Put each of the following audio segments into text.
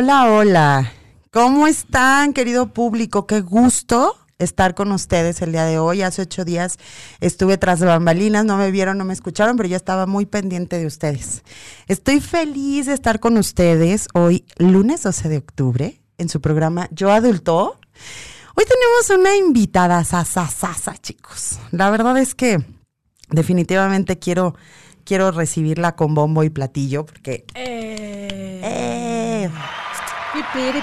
Hola, hola. ¿Cómo están, querido público? Qué gusto estar con ustedes el día de hoy. Hace ocho días estuve tras bambalinas, no me vieron, no me escucharon, pero yo estaba muy pendiente de ustedes. Estoy feliz de estar con ustedes hoy, lunes 12 de octubre, en su programa Yo Adulto. Hoy tenemos una invitada sasasasa, chicos. La verdad es que definitivamente quiero, quiero recibirla con bombo y platillo, porque... ¡Eh!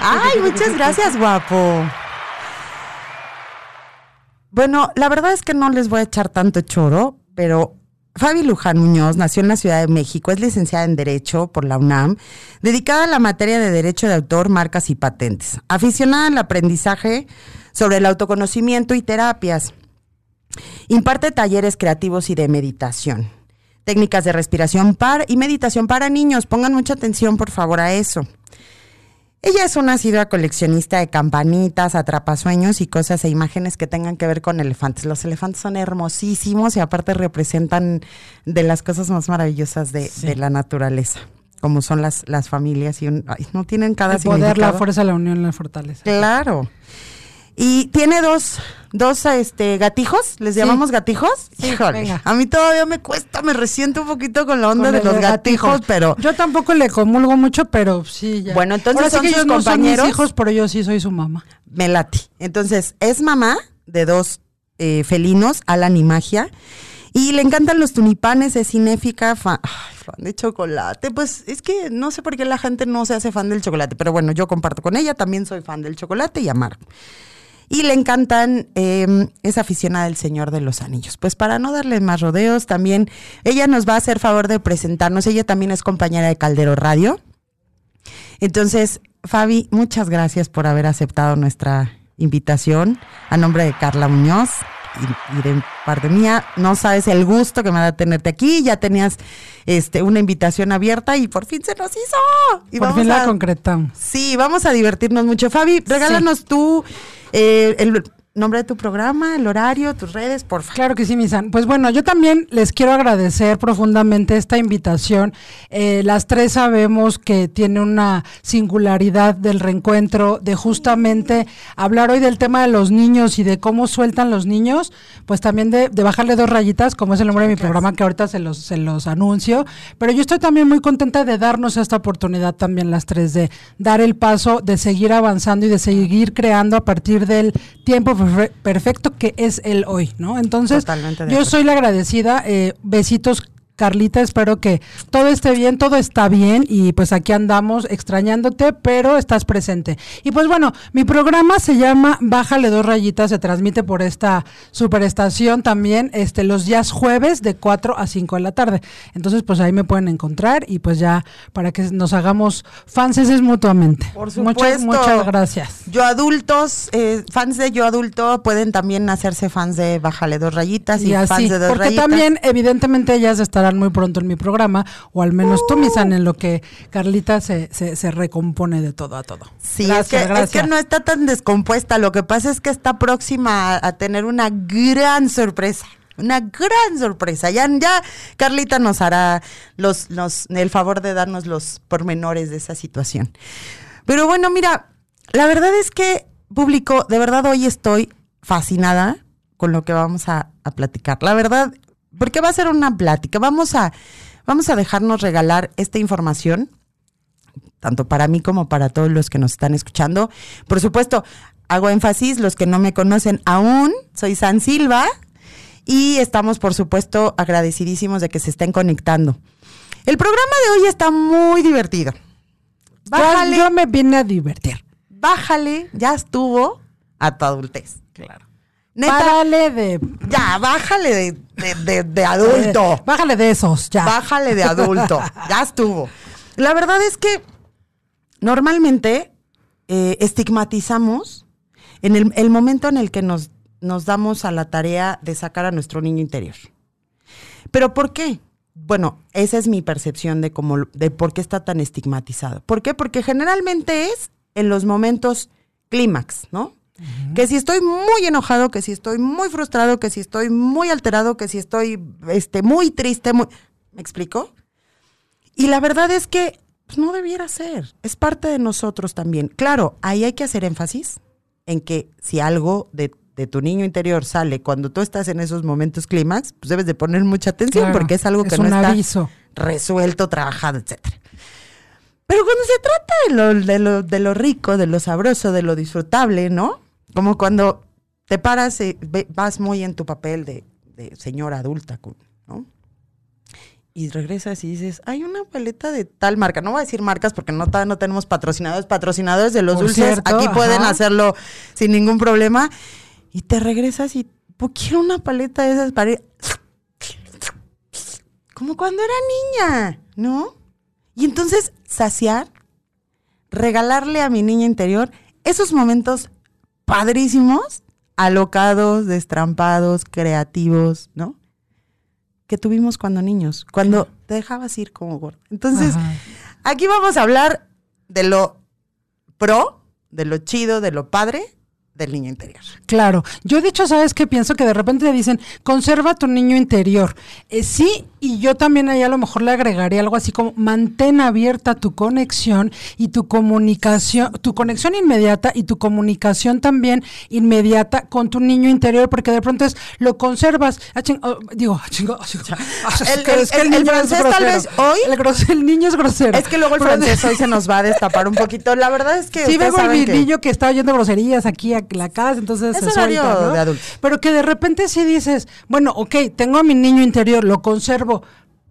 Ay, muchas gracias, guapo. Bueno, la verdad es que no les voy a echar tanto choro, pero Fabi Luján Muñoz nació en la Ciudad de México, es licenciada en Derecho por la UNAM, dedicada a la materia de Derecho de Autor, Marcas y Patentes, aficionada al aprendizaje sobre el autoconocimiento y terapias. Imparte talleres creativos y de meditación, técnicas de respiración para y meditación para niños. Pongan mucha atención, por favor, a eso. Ella es una asidua coleccionista de campanitas, atrapasueños y cosas e imágenes que tengan que ver con elefantes. Los elefantes son hermosísimos y aparte representan de las cosas más maravillosas de, Sí. de la naturaleza, como son las, las familias y un- ay, no tienen cada El poder, la fuerza, la unión, la fortaleza. Claro. Y tiene dos, dos este, gatijos, ¿les Sí. llamamos gatijos? Sí, Híjole, venga. a mí todavía me cuesta, me resiento un poquito con la onda Con de los gatijos, pero Yo tampoco le comulgo mucho, pero sí, ya. Bueno, entonces Ahora sí son que sus ellos no son compañeros. mis hijos, pero yo sí soy su mamá. me late. Entonces, es mamá de dos eh, felinos, Alan y Magia, y le encantan los tunipanes, es cinéfica, fa- ay, fan de chocolate. Pues es que no sé por qué la gente no se hace fan del chocolate, pero bueno, yo comparto con ella, también soy fan del chocolate y amargo. Y le encantan, eh, es aficionada del Señor de los Anillos. Pues para no darle más rodeos, también ella nos va a hacer favor de presentarnos. Ella también es compañera de Caldero Radio. Entonces, Fabi, muchas gracias por haber aceptado nuestra invitación a nombre de Carla Muñoz y, y de parte mía. No sabes el gusto que me da tenerte aquí. Ya tenías este, una invitación abierta y por fin se nos hizo. Y Por vamos fin la concretamos. Sí, vamos a divertirnos mucho. Fabi, regálanos tú eh, el nombre de tu programa, el horario, tus redes, por favor. Claro que sí, Misan. Pues bueno, yo también les quiero agradecer profundamente esta invitación. Eh, las tres sabemos que tiene una singularidad del reencuentro, de justamente hablar hoy del tema de los niños y de cómo sueltan los niños, pues también de, de bajarle dos rayitas, como es el nombre de mi programa, que ahorita se los, se los anuncio. Pero yo estoy también muy contenta de darnos esta oportunidad también las tres, de dar el paso, de seguir avanzando y de seguir creando a partir del tiempo perfe- perfecto que es el hoy, ¿no? Entonces, yo soy la agradecida. eh, besitos. Carlita, espero que todo esté bien, todo está bien y pues aquí andamos extrañándote, pero estás presente. Y pues bueno, mi programa se llama Bájale dos rayitas, se transmite por esta superestación también este los días jueves de 4 a 5 de la tarde. Entonces pues ahí me pueden encontrar y pues ya para que nos hagamos fanses mutuamente. Por Muchas, supuesto. muchas gracias. Yo adultos, eh, fans de Yo Adulto, pueden también hacerse fans de Bájale dos rayitas y, Y así, fans de dos porque rayitas. también evidentemente ellas estarán muy pronto en mi programa, o al menos tú, Misan, en lo que Carlita se, se, se recompone de todo a todo. Sí, Gracias, es, que, es gracias. que no está tan descompuesta. Lo que pasa es que está próxima a, a tener una gran sorpresa. Una gran sorpresa. Ya, ya Carlita nos hará los, los, el favor de darnos los pormenores de esa situación. Pero bueno, mira, la verdad es que, público, de verdad hoy estoy fascinada con lo que vamos a, a platicar. La verdad, porque va a ser una plática. Vamos a, vamos a dejarnos regalar esta información tanto para mí como para todos los que nos están escuchando. Por supuesto, hago énfasis, los que no me conocen aún, soy San Silva y estamos, por supuesto, agradecidísimos de que se estén conectando. El programa de hoy está muy divertido. Bájale, Yo, yo me vine a divertir. bájale, ya estuvo a tu adultez. Claro. Neta, Párale de, ya, bájale de, de- de- de adulto. bájale de esos, ya. Bájale de adulto. ya estuvo. La verdad es que normalmente eh, estigmatizamos en el, el momento en el que nos, nos damos a la tarea de sacar a nuestro niño interior. ¿Pero por qué? Bueno, esa es mi percepción de cómo, de por qué está tan estigmatizado. ¿Por qué? Porque generalmente es en los momentos clímax, ¿no? Que si estoy muy enojado, que si estoy muy frustrado, que si estoy muy alterado, que si estoy este, muy triste, muy... ¿me explico? Y la verdad es que pues no debiera ser. Es parte de nosotros también. Claro, ahí hay que hacer énfasis en que si algo de, de tu niño interior sale cuando tú estás en esos momentos clímax, pues debes de poner mucha atención Claro, porque es algo que es no está aviso. resuelto, trabajado, etcétera. Pero cuando se trata de lo, de, lo, de lo rico, de lo sabroso, de lo disfrutable, ¿no? Como cuando te paras y ve- vas muy en tu papel de, de señora adulta, ¿no? Y regresas y dices, hay una paleta de tal marca. No voy a decir marcas porque no, no tenemos patrocinadores. Patrocinadores de los Por dulces, cierto, aquí pueden hacerlo sin ningún problema. Y te regresas y, pues quiero una paleta de esas para... Como cuando era niña, ¿no? Y entonces saciar, regalarle a mi niña interior esos momentos padrísimos, alocados, destrampados, creativos, ¿no? Que tuvimos cuando niños, cuando te dejabas ir como gordo. Entonces, Ajá. aquí vamos a hablar de lo pro, de lo chido, de lo padre del niño interior. Claro, yo de hecho, ¿sabes qué? Pienso que de repente te dicen, conserva tu niño interior. Eh, sí, y yo también ahí a lo mejor le agregaría algo así como, mantén abierta tu conexión y tu comunicación, tu conexión inmediata y tu comunicación también inmediata con tu niño interior, porque de pronto es, lo conservas, ah, ching- oh, digo, ah, es El- que- el- es que el- niño francés tal vez hoy- El, niño es grosero. Es que luego el Pero- francés hoy se nos va a destapar un poquito. La verdad es que Sí, vengo el saben que- niño que está oyendo groserías aquí a la casa, entonces Es se suelta, ¿no? de adultos. Pero que de repente sí dices, bueno, ok, tengo a mi niño interior, lo conservo,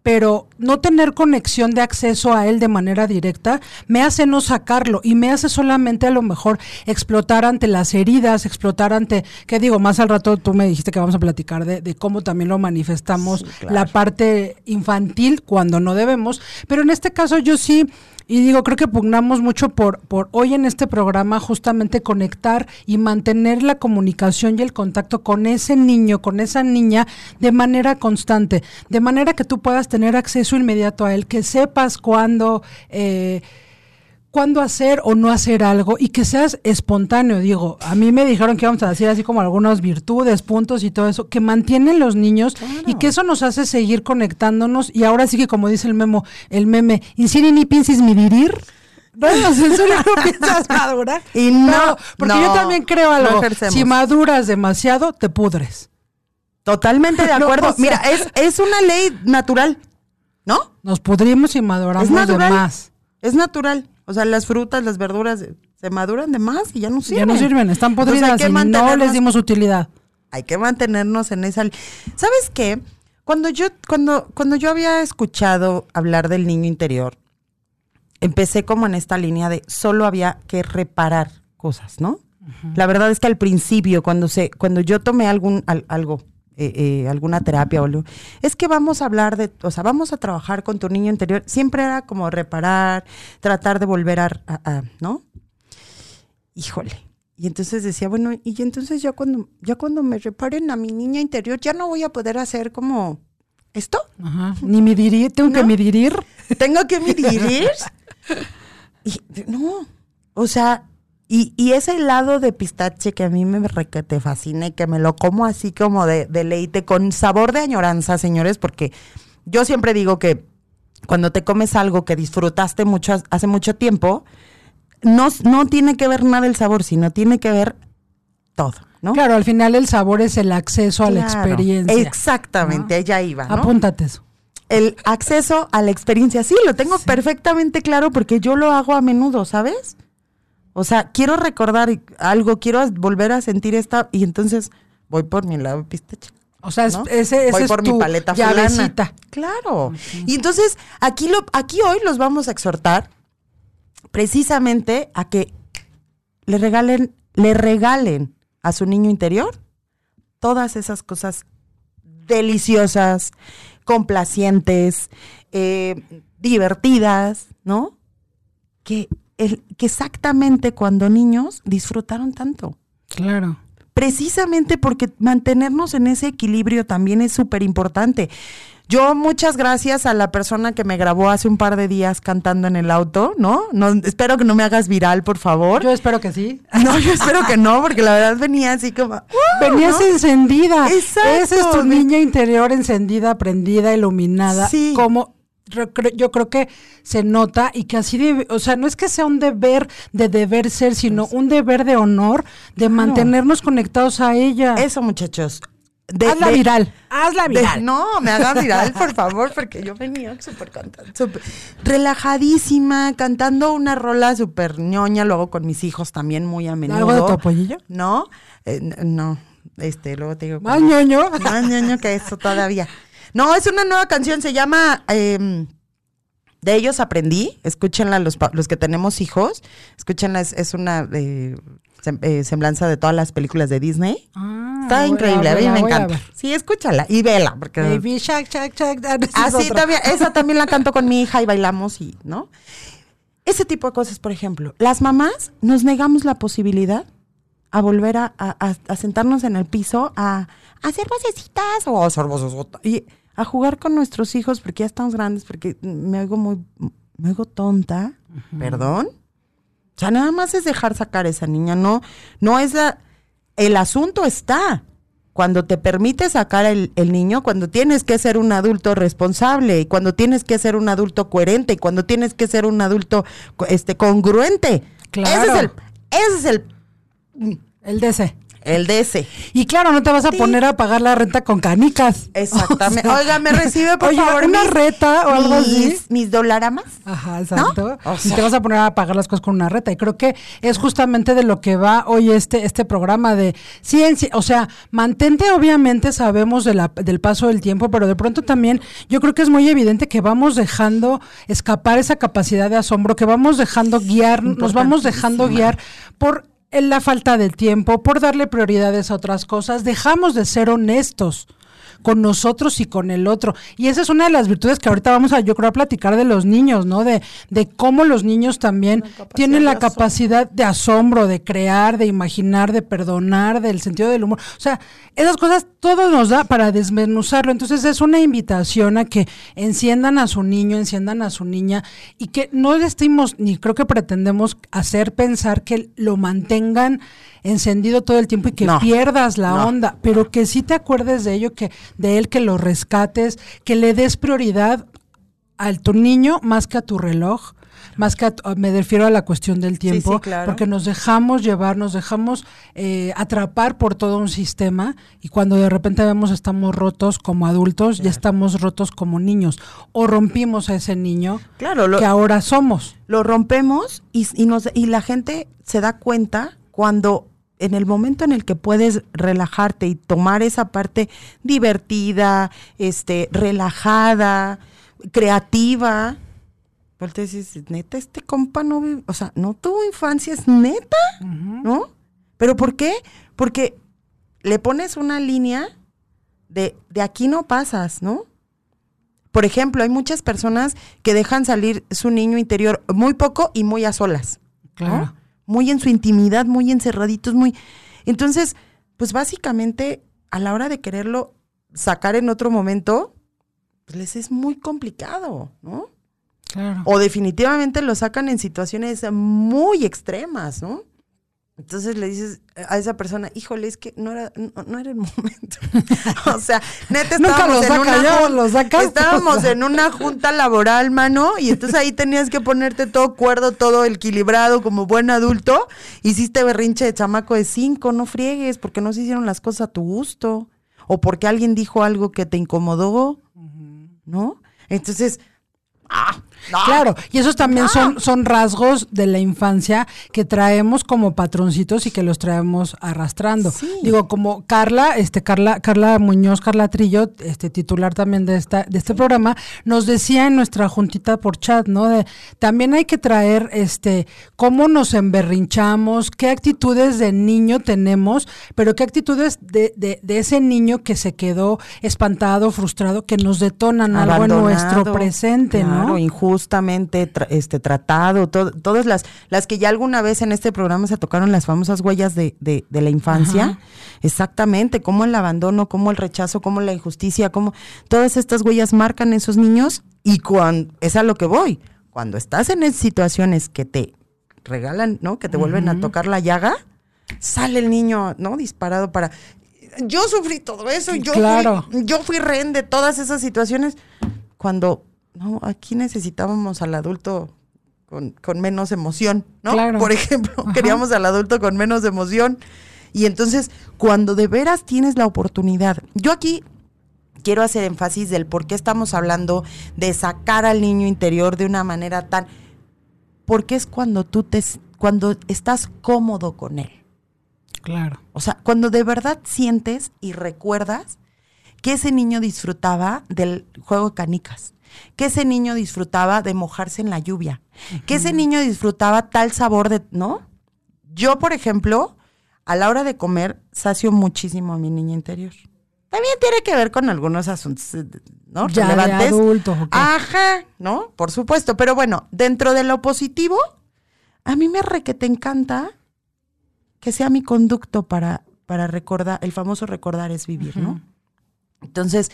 pero no tener conexión de acceso a él de manera directa me hace no sacarlo y me hace solamente a lo mejor explotar ante las heridas, explotar ante, ¿qué digo? Más al rato tú me dijiste que vamos a platicar de, de cómo también lo manifestamos, Sí, claro. la parte infantil cuando no debemos, pero en este caso yo sí, y digo, creo que pugnamos mucho por, por hoy en este programa justamente conectar y mantener la comunicación y el contacto con ese niño, con esa niña de manera constante, de manera que tú puedas tener acceso inmediato a él, que sepas cuándo... eh, cuándo hacer o no hacer algo y que seas espontáneo. Digo, a mí me dijeron que íbamos a decir así como algunas virtudes, puntos y todo eso, que mantienen los niños y que eso nos hace seguir conectándonos. Y ahora sí que como dice el memo, el meme, insiri ni pienses mi dirir. No, no, no piensas madurar. Y no, porque no, yo también creo no algo. ejercemos. si maduras demasiado, te pudres. Totalmente de No, acuerdo. o sea- Mira, es, es una ley natural, ¿no? Nos pudrimos y maduramos de más. Es natural. O sea, las frutas, las verduras eh, se maduran de más y ya no sirven. Ya no sirven, están podridas y no les dimos utilidad. hay que mantenernos en esa. ¿Sabes qué? Cuando yo, cuando, cuando yo había escuchado hablar del niño interior, empecé como en esta línea de solo había que reparar cosas, ¿no? La verdad es que al principio, cuando se, cuando yo tomé algún al- algo, eh, eh, alguna terapia o algo, es que vamos a hablar de, o sea, vamos a trabajar con tu niño interior. Siempre era como reparar, tratar de volver a, a- a- ¿no? Híjole. Y entonces decía, bueno, y entonces ya cuando, ya cuando me reparen a mi niña interior, ya no voy a poder hacer como esto. Ajá. Ni midirir, tengo que ¿No? midirir. Tengo que medir. y, no, o sea, y, y ese helado de pistache que a mí me re- que te fascina y que me lo como así como de deleite, con sabor de añoranza, señores, porque yo siempre digo que cuando te comes algo que disfrutaste mucho ha- hace mucho tiempo, no, no tiene que ver nada el sabor, sino tiene que ver todo, ¿no? Claro, al final el sabor es el acceso a la experiencia. Exactamente, allá iba, ¿no? Apúntate eso. el acceso a la experiencia. Sí, lo tengo perfectamente claro porque yo lo hago a menudo, ¿sabes? O sea, quiero recordar algo, quiero volver a sentir esta y entonces voy por mi helado de pistache. O sea, es- ¿no? ese, ese voy es por tu mi paleta llavecita. fulana. Claro. Y entonces aquí lo aquí hoy los vamos a exhortar precisamente a que le regalen le regalen a su niño interior todas esas cosas deliciosas, complacientes, eh, divertidas, ¿no? Que, el, que exactamente cuando niños disfrutaron tanto. Claro. Precisamente porque mantenernos en ese equilibrio también es súper importante. Yo muchas gracias a la persona que me grabó hace un par de días cantando en el auto, ¿no? no espero que no me hagas viral, por favor. Yo espero que sí. no, yo espero que no, porque la verdad venía así como... ¡uh! Venías ¿no? encendida. Exacto. Esa es tu niña interior encendida, prendida, iluminada. Sí. Como Yo creo que se nota y que así debe, o sea, no es que sea un deber de deber ser, sino un deber de honor de mantenernos conectados a ella. Eso, muchachos. De- hazla de- viral, hazla de- viral. no, me haga viral, por favor, porque yo venía súper contenta, súper relajadísima, cantando una rola súper ñoña, luego con mis hijos también muy a menudo. ¿Algo de tu apoyillo? No, eh, no, este, luego te digo. Más ñoño. Más ñoño que eso todavía. No, es una nueva canción, se llama em, De ellos aprendí, escúchenla los, los que tenemos hijos, escúchenla, es, es una eh, sem- eh, semblanza de todas las películas de Disney. Ah, Está increíble, a mí me a encanta. Sí, escúchala y vela, porque... Baby Shark, Shark, Shark. ah, Así también, esa también la canto con mi hija y bailamos y, ¿no? Ese tipo de cosas, por ejemplo. Las mamás nos negamos la posibilidad a volver a, sentarnos en el piso a, hacer vocecitas o hacer vocesotas y a jugar con nuestros hijos porque ya estamos grandes, porque me oigo muy, me oigo tonta, perdón. O sea, nada más es dejar sacar a esa niña, no, no es la, el asunto está cuando te permite sacar el, el niño, cuando tienes que ser un adulto responsable, y cuando tienes que ser un adulto coherente, y cuando tienes que ser un adulto este, congruente. Claro. Ese es el, ese es el, El DC. El ese. Y claro, no te vas a Sí. poner a pagar la renta con canicas. Exactamente. O sea, Oiga, me recibe por oye, favor una mis- reta o algo así. mis, mis dolaramas. Ajá, exacto. O y te vas a poner a pagar las cosas con una reta. Y creo que es justamente de lo que va hoy este, este programa de ciencia. O sea, mantente, obviamente, sabemos de la, del paso del tiempo, pero de pronto también yo creo que es muy evidente que vamos dejando escapar esa capacidad de asombro, que vamos dejando guiar, nos vamos dejando guiar por en la falta de tiempo, por darle prioridades a otras cosas, dejamos de ser honestos con nosotros y con el otro. Y esa es una de las virtudes que ahorita vamos a, yo creo, a platicar de los niños, ¿no? De, de cómo los niños también tienen la capacidad de asombro, de crear, de imaginar, de perdonar, del sentido del humor. O sea, esas cosas todo nos da para desmenuzarlo. Entonces es una invitación a que enciendan a su niño, enciendan a su niña y que no le estemos, ni creo que pretendemos hacer pensar que lo mantengan encendido todo el tiempo y que No. pierdas la No. onda, pero que sí te acuerdes de ello, que de él que lo rescates, que le des prioridad a tu niño más que a tu reloj, más que a me refiero a la cuestión del tiempo, sí, claro. porque nos dejamos llevar, nos dejamos eh, atrapar por todo un sistema y cuando de repente vemos estamos rotos como adultos, ya estamos rotos como niños o rompimos a ese niño Claro, lo, que ahora somos. lo rompemos y, y nos, y la gente se da cuenta cuando en el momento en el que puedes relajarte y tomar esa parte divertida, este, relajada, creativa, pues te dices, neta, este compa no vive, o sea, no tuvo infancia, es neta, ¿no? ¿Pero por qué? Porque le pones una línea de, de aquí no pasas, ¿no? Por ejemplo, hay muchas personas que dejan salir su niño interior muy poco y muy a solas. ¿no? Muy en su intimidad, muy encerraditos, muy. Entonces, pues básicamente, a la hora de quererlo sacar en otro momento, pues les es muy complicado, ¿no? Claro. O definitivamente lo sacan en situaciones muy extremas, ¿no? Entonces le dices a esa persona, híjole, es que no era, no, no era el momento. o sea, neta Nunca estábamos lo en una ya lo estábamos en una junta laboral, mano, y entonces ahí tenías que ponerte todo cuerdo, todo equilibrado como buen adulto. Hiciste berrinche de chamaco de cinco, no friegues, porque no se hicieron las cosas a tu gusto. O porque alguien dijo algo que te incomodó, ¿no? Entonces, ah, no. Claro, y esos también No. son, son rasgos de la infancia que traemos como patroncitos y que los traemos arrastrando. Sí. Digo, como Carla, este Carla, Carla Muñoz, Carla Trillo, este titular también de esta, de este programa, nos decía en nuestra juntita por chat, ¿no? De también hay que traer este cómo nos emberrinchamos, qué actitudes de niño tenemos, pero qué actitudes de, de, de ese niño que se quedó espantado, frustrado, que nos detonan algo en nuestro presente, claro, ¿no? Injustamente tra- este, tratado, to- todas las, las que ya alguna vez en este programa se tocaron las famosas huellas de, de- de la infancia, Ajá. exactamente, cómo el abandono, cómo el rechazo, cómo la injusticia, cómo todas estas huellas marcan en esos niños y cuando, es a lo que voy, cuando estás en situaciones que te regalan, ¿no? Que te vuelven a tocar la llaga, sale el niño, ¿no? Disparado para... Yo sufrí todo eso, yo, Claro. fui, yo fui rehén de todas esas situaciones cuando no, aquí necesitábamos al adulto con, con menos emoción, ¿no? Claro. Por ejemplo, Ajá. queríamos al adulto con menos emoción. Y entonces, cuando de veras tienes la oportunidad, yo aquí quiero hacer énfasis del por qué estamos hablando de sacar al niño interior de una manera tan porque es cuando tú te cuando estás cómodo con él. Claro. O sea, cuando de verdad sientes y recuerdas que ese niño disfrutaba del juego de canicas, que ese niño disfrutaba de mojarse en la lluvia, que ese niño disfrutaba tal sabor de, ¿no? Yo, por ejemplo, a la hora de comer, sacio muchísimo a mi niña interior. También tiene que ver con algunos asuntos, eh, ¿no? Ya de Relevantes. adulto, ¿o qué? Ajá, ¿no? Por supuesto. Pero bueno, dentro de lo positivo, a mí me re que te encanta que sea mi conducto para, para recordar, el famoso recordar es vivir, ¿no? Entonces,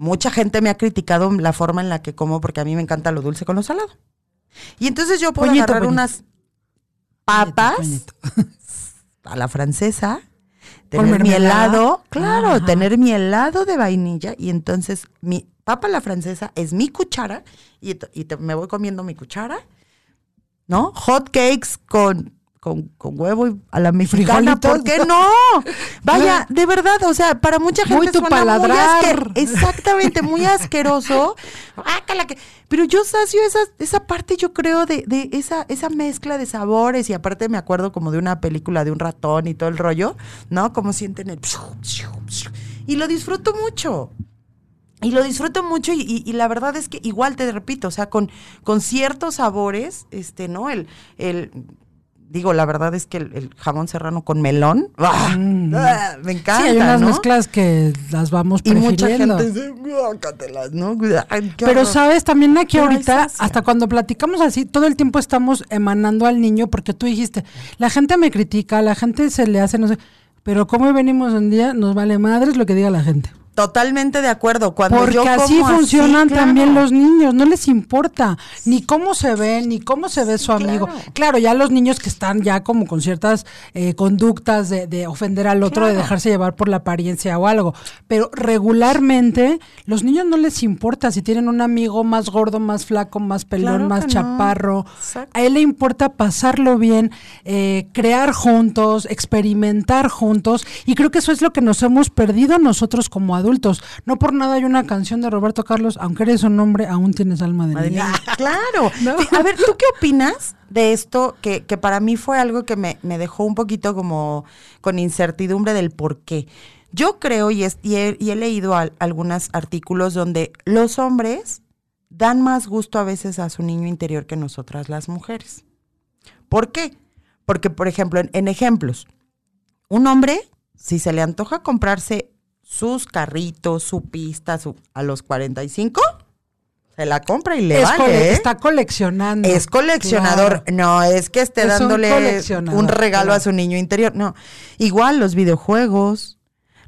mucha gente me ha criticado la forma en la que como, porque a mí me encanta lo dulce con lo salado. Y entonces yo puedo Poñito, agarrar poñito. unas papas Poñito. a la francesa, tener mi helado, claro, Ajá. tener mi helado de vainilla y entonces mi papa a la francesa es mi cuchara y, y te- me voy comiendo mi cuchara, ¿no? Hot cakes con, con, con huevo y a la mexicana, Frijolitos. ¿por qué no? Vaya, de verdad, o sea, para mucha gente Muy tu suena muy paladar. asque- exactamente, muy asqueroso. Que- Pero yo sacio esa, esa parte, yo creo, de, de esa, esa mezcla de sabores. Y aparte me acuerdo como de una película de un ratón y todo el rollo, ¿no? Como sienten el... Y lo disfruto mucho. Y lo disfruto mucho y, y- y la verdad es que igual te repito, o sea, con, con ciertos sabores, este, ¿no? El, el, digo, la verdad es que el, el jamón serrano con melón, ¡ah! Mm. ¡ah! me encanta, Sí, hay unas ¿no? mezclas que las vamos Y mucha prefiriendo. gente dice, ¿no? Ay, Pero horror". sabes, también aquí Pero ahorita, hasta cuando platicamos así, todo el tiempo estamos emanando al niño porque tú dijiste, la gente me critica, la gente se le hace, no sé, pero como venimos un día, nos vale madres lo que diga la gente. Totalmente de acuerdo. Cuando Porque yo así funcionan claro. también los niños, no les importa ni cómo se ve, ni cómo se ve su amigo. claro. Claro, ya los niños que están ya como con ciertas eh, conductas de, de ofender al otro, de dejarse llevar por la apariencia o algo. Pero regularmente, los niños no les importa si tienen un amigo más gordo, más flaco, más pelón, más no. chaparro. A él le importa pasarlo bien, eh, crear juntos, experimentar juntos. Y creo que eso es lo que nos hemos perdido nosotros como adultos. No por nada hay una canción de Roberto Carlos, aunque eres un hombre, aún tienes alma de Madre mía, claro. A ver, ¿tú qué opinas de esto? Que, que para mí fue algo que me, me dejó un poquito como con incertidumbre del por qué. Yo creo y, es- y he, y he leído al- algunos artículos donde los hombres dan más gusto a veces a su niño interior que nosotras las mujeres. ¿Por qué? Porque, por ejemplo, en, en ejemplos, un hombre, si se le antoja comprarse sus carritos, su pista, su, a los 45, se la compra y le Es vale. cole- ¿eh? Está coleccionando. Es coleccionador, Claro. no es que esté Es un dándole un regalo a su niño interior, no. Igual los videojuegos,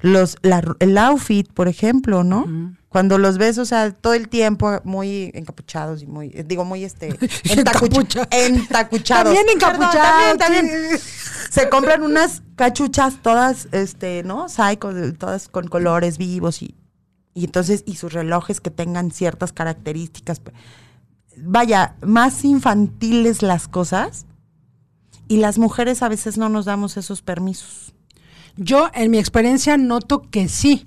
los la- el outfit, por ejemplo, ¿no? Cuando los ves, o sea, todo el tiempo muy encapuchados y muy, digo, muy este, entacucha- entacuchados. También Perdón, encapuchados, también, sí. también. Se compran unas cachuchas todas, este, ¿no? Psycho, todas con colores vivos y, y entonces, y sus relojes que tengan ciertas características. Vaya, más infantiles las cosas y las mujeres a veces no nos damos esos permisos. Yo, en mi experiencia, noto que sí.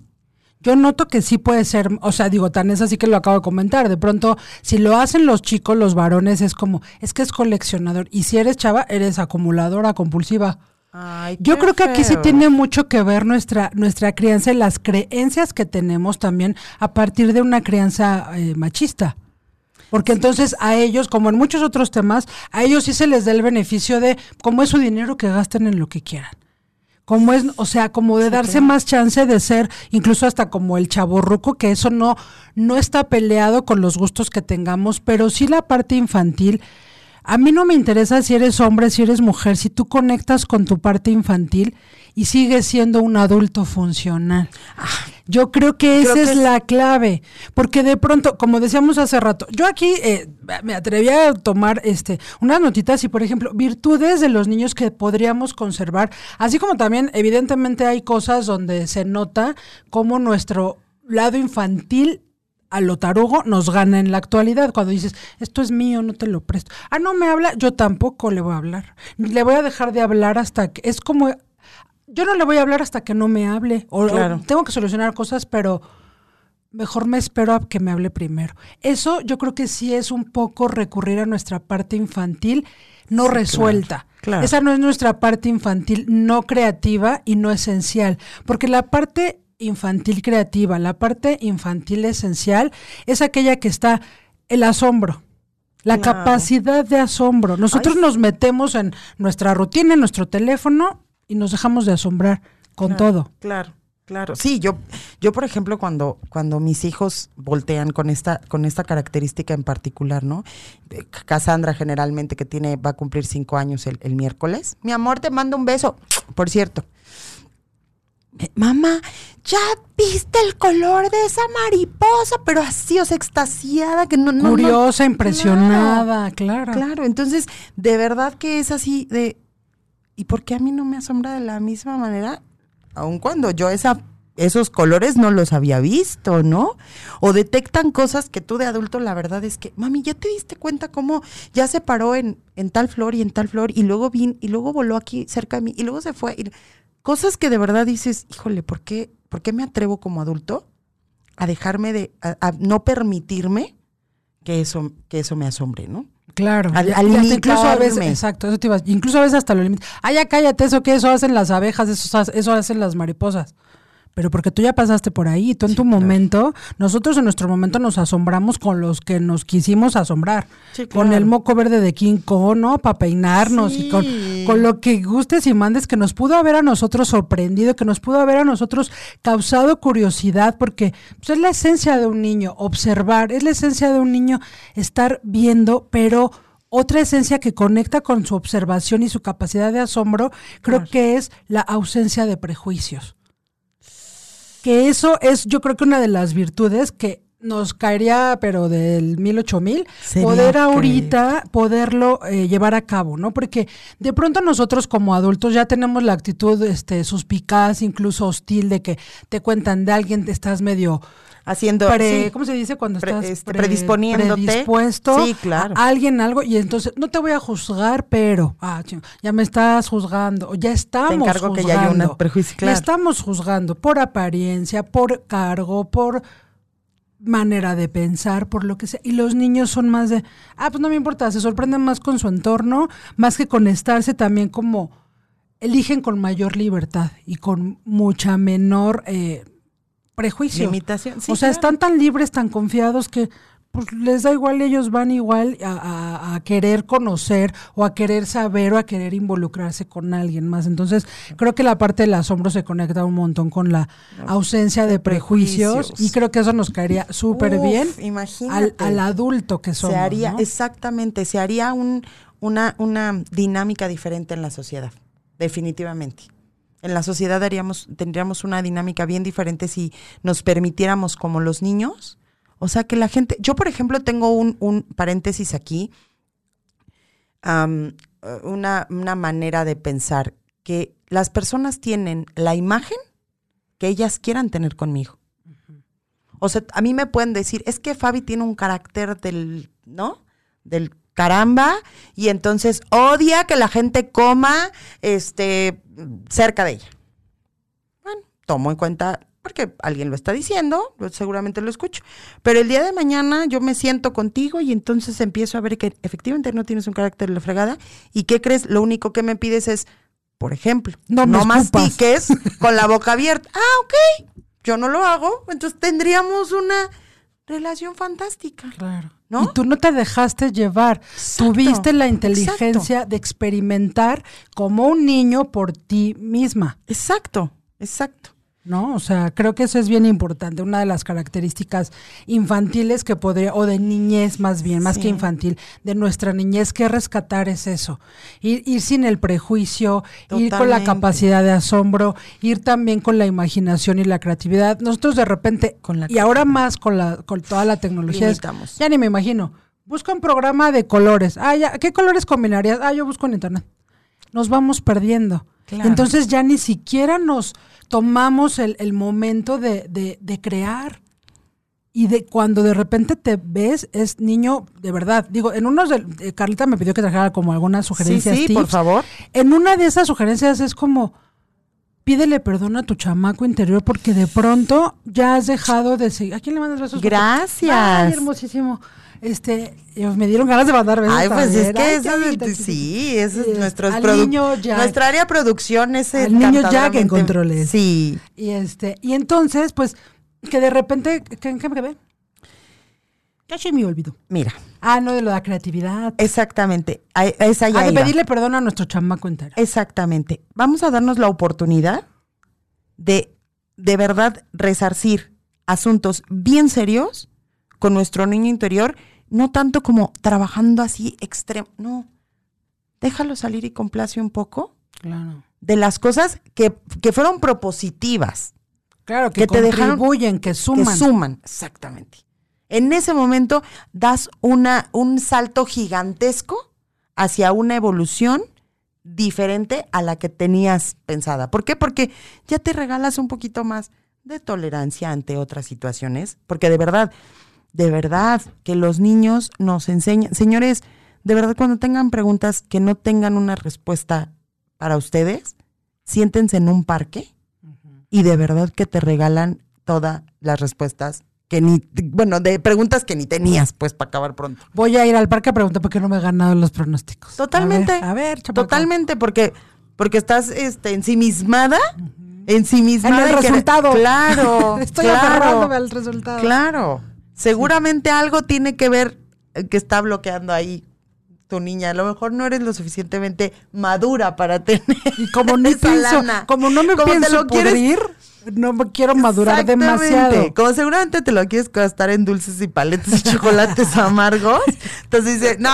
Yo noto que sí puede ser, o sea, digo, tan es así que lo acabo de comentar. De pronto, si lo hacen los chicos, los varones, es como, es que es coleccionador. Y si eres chava, eres acumuladora compulsiva. Ay, Yo creo que aquí sí tiene mucho que ver nuestra, nuestra crianza y las creencias que tenemos también a partir de una crianza eh, machista. Porque entonces a ellos, como en muchos otros temas, a ellos sí se les da el beneficio de, como es su dinero, que gasten en lo que quieran. Como es, o sea, como de darse más chance de ser, incluso hasta como el chaborruco, que eso no, no está peleado con los gustos que tengamos, pero sí la parte infantil. A mí no me interesa si eres hombre, si eres mujer, si tú conectas con tu parte infantil y sigues siendo un adulto funcional. Yo creo que Creo esa que es es- la clave, porque de pronto, como decíamos hace rato, yo aquí eh, me atreví a tomar este unas notitas y, por ejemplo, virtudes de los niños que podríamos conservar, así como también, evidentemente, hay cosas donde se nota cómo nuestro lado infantil a lo tarugo nos gana en la actualidad. Cuando dices, esto es mío, no te lo presto. Ah, no me habla, yo tampoco le voy a hablar. Le voy a dejar de hablar hasta que. Es como. Yo no le voy a hablar hasta que no me hable. O, Claro. o tengo que solucionar cosas, pero mejor me espero a que me hable primero. Eso yo creo que sí es un poco recurrir a nuestra parte infantil no resuelta. claro. Esa no es nuestra parte infantil no creativa y no esencial, porque la parte infantil creativa, la parte infantil esencial es aquella que está el asombro. La Claro. capacidad de asombro. Nosotros Ay. nos metemos en nuestra rutina, en nuestro teléfono y nos dejamos de asombrar con todo. Claro, claro. Sí, yo, yo por ejemplo, cuando, cuando mis hijos voltean con esta, con esta característica en particular, ¿no? Cassandra generalmente que tiene, va a cumplir cinco años el, el miércoles. Mi amor, te mando un beso. Por cierto. Mamá, ¿ya viste el color de esa mariposa? Pero así, o sea, extasiada, que no, no, no- Curiosa, impresionada, claro. Claro, entonces, de verdad que es así de, ¿y por qué a mí no me asombra de la misma manera? Aun cuando yo esa, esos colores no los había visto, ¿no? O detectan cosas que tú de adulto, la verdad es que, mami, ¿ya te diste cuenta cómo ya se paró en, en tal flor y en tal flor y luego vino y luego voló aquí cerca de mí y luego se fue? Y- cosas que de verdad dices, híjole, ¿por qué, ¿por qué me atrevo como adulto a dejarme de, a- a no permitirme que eso, que eso me asombre, ¿no? Claro. Al- al incluso a veces, exacto, eso te iba incluso a veces hasta lo limitas. Ah, ya cállate, eso que eso hacen las abejas, eso, eso hacen las mariposas. Pero porque tú ya pasaste por ahí, tú en tu momento, nosotros en nuestro momento nos asombramos con los que nos quisimos asombrar. Sí, Con el moco verde de King Kong, ¿no? Para peinarnos y con, con lo que gustes y mandes que nos pudo haber a nosotros sorprendido, que nos pudo haber a nosotros causado curiosidad, porque pues, es la esencia de un niño, observar, es la esencia de un niño estar viendo, pero otra esencia que conecta con su observación y su capacidad de asombro, creo que es la ausencia de prejuicios. Que eso es, yo creo que una de las virtudes que nos caería, pero del mil ocho mil, poder que- ahorita poderlo eh, llevar a cabo, ¿no? Porque de pronto nosotros como adultos ya tenemos la actitud este, suspicaz, incluso hostil, de que te cuentan de alguien, te estás medio Haciendo, pre- sí. ¿cómo se dice cuando Pre- estás este, pre- predisponiéndote. predispuesto Sí, claro. a alguien algo y entonces no te voy a juzgar, pero ah, ya me estás juzgando, ya estamos encargo que juzgando. ya haya un prejuicio, Ya claro. estamos juzgando por apariencia, por cargo, por manera de pensar, por lo que sea. Y los niños son más de, ah, pues no me importa, se sorprenden más con su entorno, más que con estarse también como eligen con mayor libertad y con mucha menor eh, prejuicio. Limitación, sí, o sea, claro. están tan libres, tan confiados que pues les da igual, ellos van igual a, a- a querer conocer o a querer saber o a querer involucrarse con alguien más. Entonces, creo que la parte del asombro se conecta un montón con la ausencia de prejuicios, prejuicios. y creo que eso nos caería súper bien al, al adulto que somos. se haría, ¿no? exactamente, se haría un, una, una dinámica diferente en la sociedad, definitivamente. En la sociedad haríamos, tendríamos una dinámica bien diferente si nos permitiéramos como los niños. O sea, que la gente, yo por ejemplo tengo un, un paréntesis aquí, eh, una, una manera de pensar que las personas tienen la imagen que ellas quieran tener conmigo. O sea, a mí me pueden decir, es que Fabi tiene un carácter del, ¿no? Del caramba, y entonces odia que la gente coma este cerca de ella. Bueno, tomo en cuenta, porque alguien lo está diciendo, seguramente lo escucho. Pero el día de mañana yo me siento contigo y entonces empiezo a ver que efectivamente no tienes un carácter de la fregada. ¿Y qué crees? Lo único que me pides es, por ejemplo, No no, mastiques con la boca abierta. Ah, ok yo no lo hago, entonces tendríamos una relación fantástica. Claro. ¿No? Y tú no te dejaste llevar. Exacto, Tuviste la inteligencia de experimentar como un niño por ti misma. Exacto, exacto. ¿No? O sea, creo que eso es bien importante, una de las características infantiles que podría, o de niñez más bien, más Sí. que infantil, de nuestra niñez, que rescatar es eso, ir, ir sin el prejuicio, ir con la capacidad de asombro, ir también con la imaginación y la creatividad. Nosotros de repente, Con la y ahora más con, la, con toda la tecnología, Limitamos. ya ni me imagino, busca un programa de colores, ah, ya, ¿qué colores combinarías? Ah, yo busco en internet. Nos vamos perdiendo. Claro. Entonces ya ni siquiera nos tomamos el, el momento de, de- de crear. y de cuando de repente te ves, es niño de verdad. Digo, en unos de, eh, Carlita me pidió que trajera como algunas sugerencias. Sí, sí, por favor. En una de esas sugerencias es como, pídele perdón a tu chamaco interior porque de pronto ya has dejado de seguir. ¿A quién le mandas besos? Gracias. Ay, hermosísimo. Este, me dieron ganas de mandar besos. Ay, pues es que eso, sí, eso es nuestro Nuestra área de producción es el niño Jack en controles. Sí. Y este, y entonces, pues, que de repente, ¿qué, me quedé? Casi me olvido. Mira. Ah, no, de lo de la creatividad. Exactamente. esa ya ah, de pedirle perdón a nuestro chamaco entero. Exactamente. Vamos a darnos la oportunidad de de verdad resarcir asuntos bien serios con nuestro niño interior, no tanto como trabajando así extremo, no. Déjalo salir y complace un poco. Claro. De las cosas que, que fueron propositivas. Claro, que, te contribuyen, que suman. Que suman, exactamente. En ese momento das una, un salto gigantesco hacia una evolución diferente a la que tenías pensada. ¿Por qué? Porque ya te regalas un poquito más de tolerancia ante otras situaciones, porque de verdad, de verdad que los niños nos enseñan, señores, de verdad cuando tengan preguntas que no tengan una respuesta para ustedes, siéntense en un parque y de verdad que te regalan todas las respuestas que ni, bueno, de preguntas que ni tenías, pues, para acabar pronto. Voy a ir al parque a preguntar por qué no me he ganado los pronósticos. Totalmente. A ver, Totalmente, porque, porque estás este, ensimismada, ensimismada. En el resultado. claro. Estoy claro, al resultado. Claro. Seguramente algo tiene que ver eh, que está bloqueando ahí tu niña. A lo mejor no eres lo suficientemente madura para tener. Y como no pienso, como no me pienso lo pudrir, no me quiero madurar demasiado. Como seguramente te lo quieres gastar en dulces y paletas y chocolates amargos. Entonces dice, no,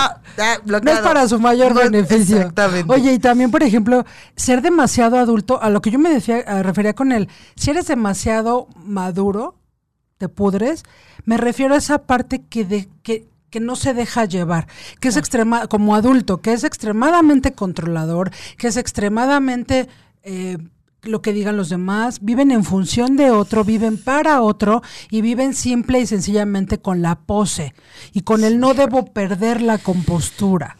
no es para su mayor beneficio. Exactamente. Oye, y también, por ejemplo, ser demasiado adulto, a lo que yo me decía, refería con él, si eres demasiado maduro, te pudres, me refiero a esa parte que, de, que, que no se deja llevar, que es extrema, como adulto, que es extremadamente controlador, que es extremadamente eh, lo que digan los demás, viven en función de otro, viven para otro y viven simple y sencillamente con la pose y con el no debo perder la compostura.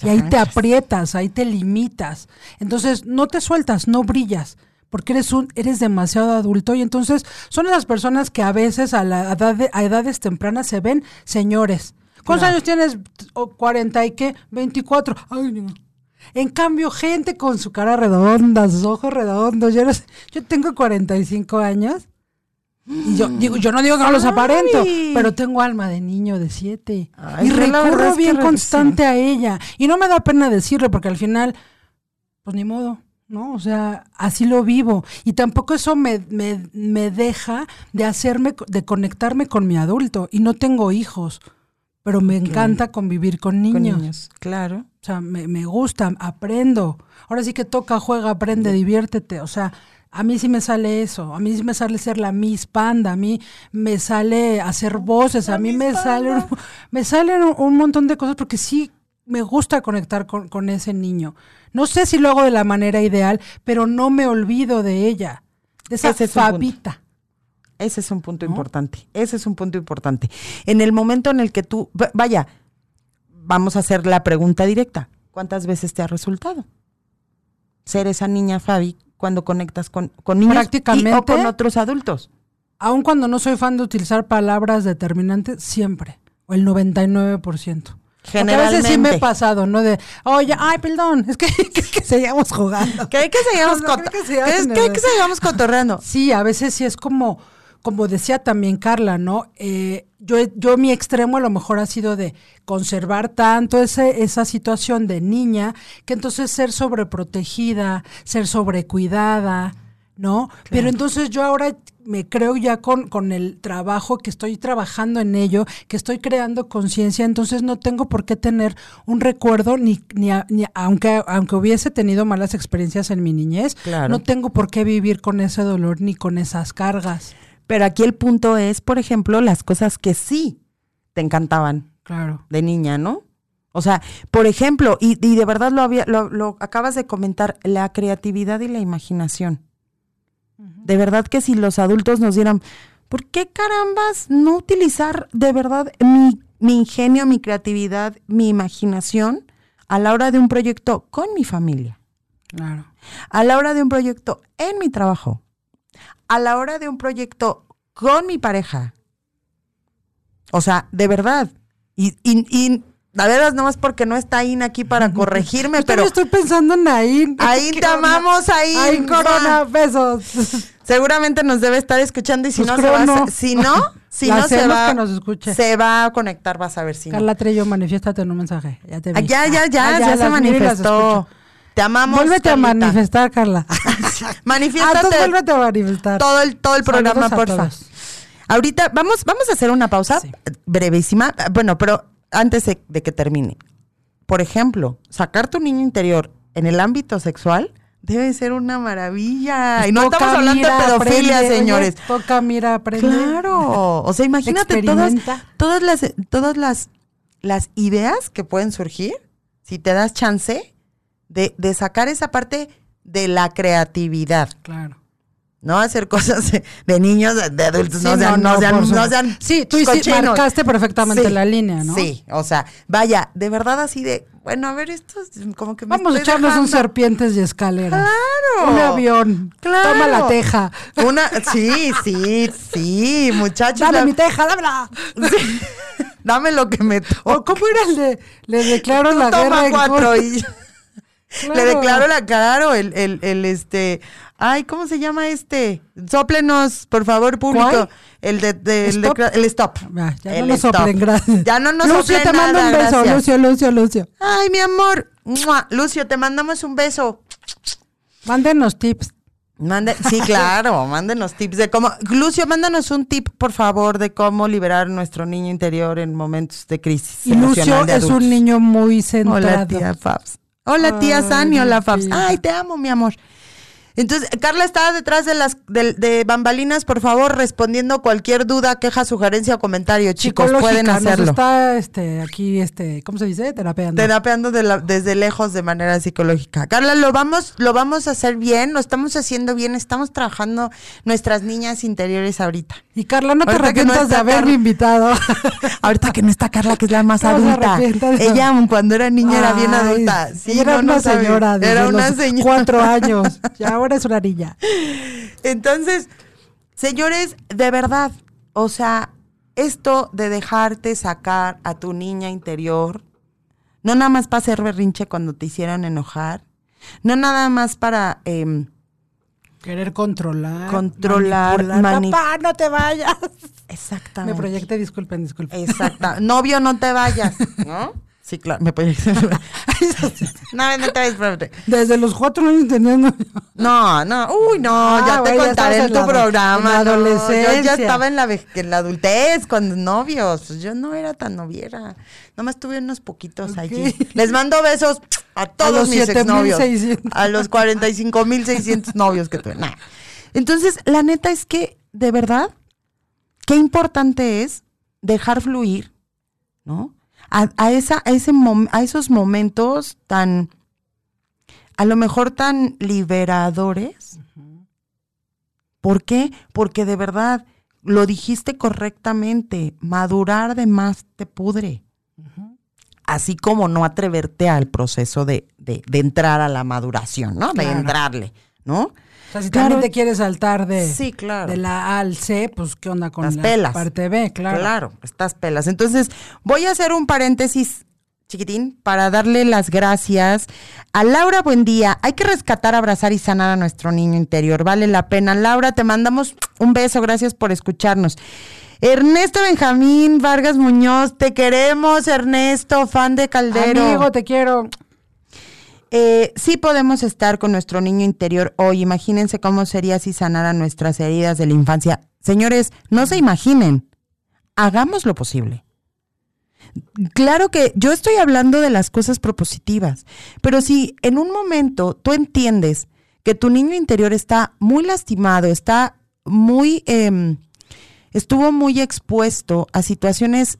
Y ahí te aprietas, ahí te limitas. Entonces no te sueltas, no brillas porque eres un eres demasiado adulto y entonces son esas personas que a veces a la edad a edades tempranas se ven señores ¿Cuántos años tienes? ¿40 y qué? 24. Ay, En cambio, gente con su cara redonda, sus ojos redondos. Yo, yo tengo 45 años. Y yo digo, yo no digo que no los aparento, pero tengo alma de niño de 7. Y recurro bien constante a ella. Y no me da pena decirlo, porque al final, pues ni modo. ¿No? O sea, así lo vivo. Y tampoco eso me, me, me, deja de hacerme, de conectarme con mi adulto. Y no tengo hijos pero me encanta convivir con niños. Claro. O sea, me, me, gusta, aprendo. Ahora sí que toca, juega, aprende, diviértete. O sea, a mí sí me sale eso. A mí sí me sale ser la Miss Panda. A mí me sale hacer voces. a mí me sale, me salen un, montón de cosas porque sí me gusta conectar con, con ese niño. No sé si lo hago de la manera ideal, pero no me olvido de ella. De esa fabita. Ese es un punto importante. Ese es un punto importante. En el momento en el que tú, vaya, vamos a hacer la pregunta directa. ¿Cuántas veces te ha resultado ser esa niña Fabi cuando conectas con, con niños Prácticamente, o con otros adultos? Aun cuando no soy fan de utilizar palabras determinantes, siempre, o el 99%. Generalmente. a veces sí me he pasado, ¿no? De, oye, ay, perdón, es que, que, seguíamos jugando. Que hay que seguíamos, que, cotorreando. Sí, a veces sí es como como decía también Carla, ¿no? Eh, yo, yo mi extremo a lo mejor ha sido de conservar tanto ese, esa situación de niña, que entonces ser sobreprotegida, ser sobrecuidada, ¿no? Pero entonces yo ahora me creo ya con, con el trabajo que estoy trabajando en ello, que estoy creando conciencia, entonces no tengo por qué tener un recuerdo, ni, ni, aunque, aunque hubiese tenido malas experiencias en mi niñez, no tengo por qué vivir con ese dolor ni con esas cargas. Pero aquí el punto es, por ejemplo, las cosas que sí te encantaban claro. de niña, ¿no? O sea, por ejemplo, y, de verdad lo, había, lo, acabas de comentar, la creatividad y la imaginación. De verdad que si los adultos nos dieran, ¿por qué carambas no utilizar de verdad mi, mi ingenio, mi creatividad, mi imaginación a la hora de un proyecto con mi familia? Claro. A la hora de un proyecto en mi trabajo. A la hora de un proyecto con mi pareja. O sea, de verdad. Y, y, y la verdad, nomás porque no está Ain aquí para corregirme, Yo pero también estoy pensando en Ain. Ain, ¿Qué te amamos, Ain. Ain Corona, besos. seguramente nos debe estar escuchando y si Pues no se va, no. si no, si no se va, que nos escuche. se va a conectar, vas a ver si no. Carla Trello, manifiéstate en un mensaje. Ya te vi. Ah, ya, ya, ya, Ah, ya, se manifestó. Te amamos. Vuélvete a manifestar, Carla. Ah, Manifiéstate vuélvete a manifestar. todo el, todo el Saludos programa, a porfa. todos. Ahorita vamos, vamos a hacer una pausa Sí. brevísima. Bueno, pero antes de, de que termine. Por ejemplo, sacar tu niño interior en el ámbito sexual debe ser una maravilla. y no Toca, estamos hablando mira, de pedofilia, aprende, señores. oye, toca, mira, aprende. Claro. O sea, imagínate todas, todas las, todas las, las ideas que pueden surgir si te das chance de, de sacar esa parte de la creatividad. Claro. No hacer cosas de, niños, de, adultos, Sí, no sean, no, no, sean, no sean Sí, tú marcaste perfectamente la línea, ¿no? Sí, o sea, vaya, de verdad así de, bueno, a ver, esto es como que me Vamos a echarnos un dejando. serpientes y escaleras. Claro. Un avión. Claro. Toma la teja. Una, sí, sí, sí, muchachos. Dame la- mi teja, dámela. Sí. Dame lo que me toca. ¿O cómo era el de le declaro la Toma guerra cuatro y Claro. le declaro la claro el, el, el este ay cómo se llama este sóplenos por favor público ¿Cuál? el de, de- el, ¿Stop? decla- el stop Ya, no nos stop. soplen, gracias. ya no nos Lucio, te mando nada, un beso, gracias. Lucio, Lucio, Lucio. ay mi amor ¡Mua! Lucio te mandamos un beso Mándenos tips. Mande, sí, claro, mándenos tips de cómo. Lucio, mándanos un tip, por favor, de cómo liberar nuestro niño interior en momentos de crisis. Y Lucio de es un niño muy centrado. Hola, tía Fabs. Hola, tía Sani, hola, Fabs. Ay, te amo, mi amor. Entonces, Carla está detrás de las de, de bambalinas, por favor, respondiendo cualquier duda, queja, sugerencia o comentario, chicos, pueden Psicológica, nos hacerlo. está este, aquí, este, ¿cómo se dice? Terapeando. Terapeando de la- desde lejos de manera psicológica. Carla, lo vamos, lo vamos a hacer bien, lo estamos haciendo bien, estamos trabajando nuestras niñas interiores ahorita. y Carla, no te Ahorita que no arrepientas de haberme invitado. Ahorita que no está Carla, que es la más No adulta. Ella cuando era niña era bien adulta. Sí, era no, una señora desde Era una los señora. cuatro años. Y ahora es una niña. Entonces, señores, de verdad, o sea, esto de dejarte sacar a tu niña interior, no nada más para hacer berrinche cuando te hicieron enojar, no nada más para... em, Querer controlar. Controlar, manipular. mani- Papá, no te vayas. Me exactamente. proyecté, disculpen, disculpen. Exacta. Novio, no te vayas, ¿no? Sí, claro, me proyecté. no, no te. Desde los cuatro años teniendo. No, no, uy, no, Ah, ya te contaré en tu la programa. en la no, Yo ya adolescencia. estaba en la, en la adultez con novios. Pues yo no era tan noviera. Nomás tuve unos poquitos allí. Les mando besos a todos los mis exnovios. 7,600. A los 45,600 novios que tuve. Nah. Entonces, la neta es que, de verdad, qué importante es dejar fluir, ¿no? A, a esa, a, ese mom- a esos momentos tan, a lo mejor tan liberadores. ¿Por qué? Porque de verdad, lo dijiste correctamente, madurar de más te pudre. Así como no atreverte al proceso de, de- de entrar a la maduración, ¿no? De entrarle, ¿no? O sea, si Claro. también te quieres saltar de, Sí, claro. de la A al C, pues qué onda con Las la pelas. parte B, claro. Claro, estas pelas. Entonces, voy a hacer un paréntesis chiquitín para darle las gracias a Laura Buendía. Hay que rescatar, abrazar y sanar a nuestro niño interior. Vale la pena. Laura, te mandamos un beso. Gracias por escucharnos. Ernesto Benjamín Vargas Muñoz, te queremos, Ernesto, fan de Caldero. Amigo, te quiero. Eh, sí podemos estar con nuestro niño interior hoy. Imagínense cómo sería si sanara nuestras heridas de la infancia. Señores, no se imaginen. Hagamos lo posible. Claro que yo estoy hablando de las cosas propositivas, pero si en un momento tú entiendes que tu niño interior está muy lastimado, está muy, em, estuvo muy expuesto a situaciones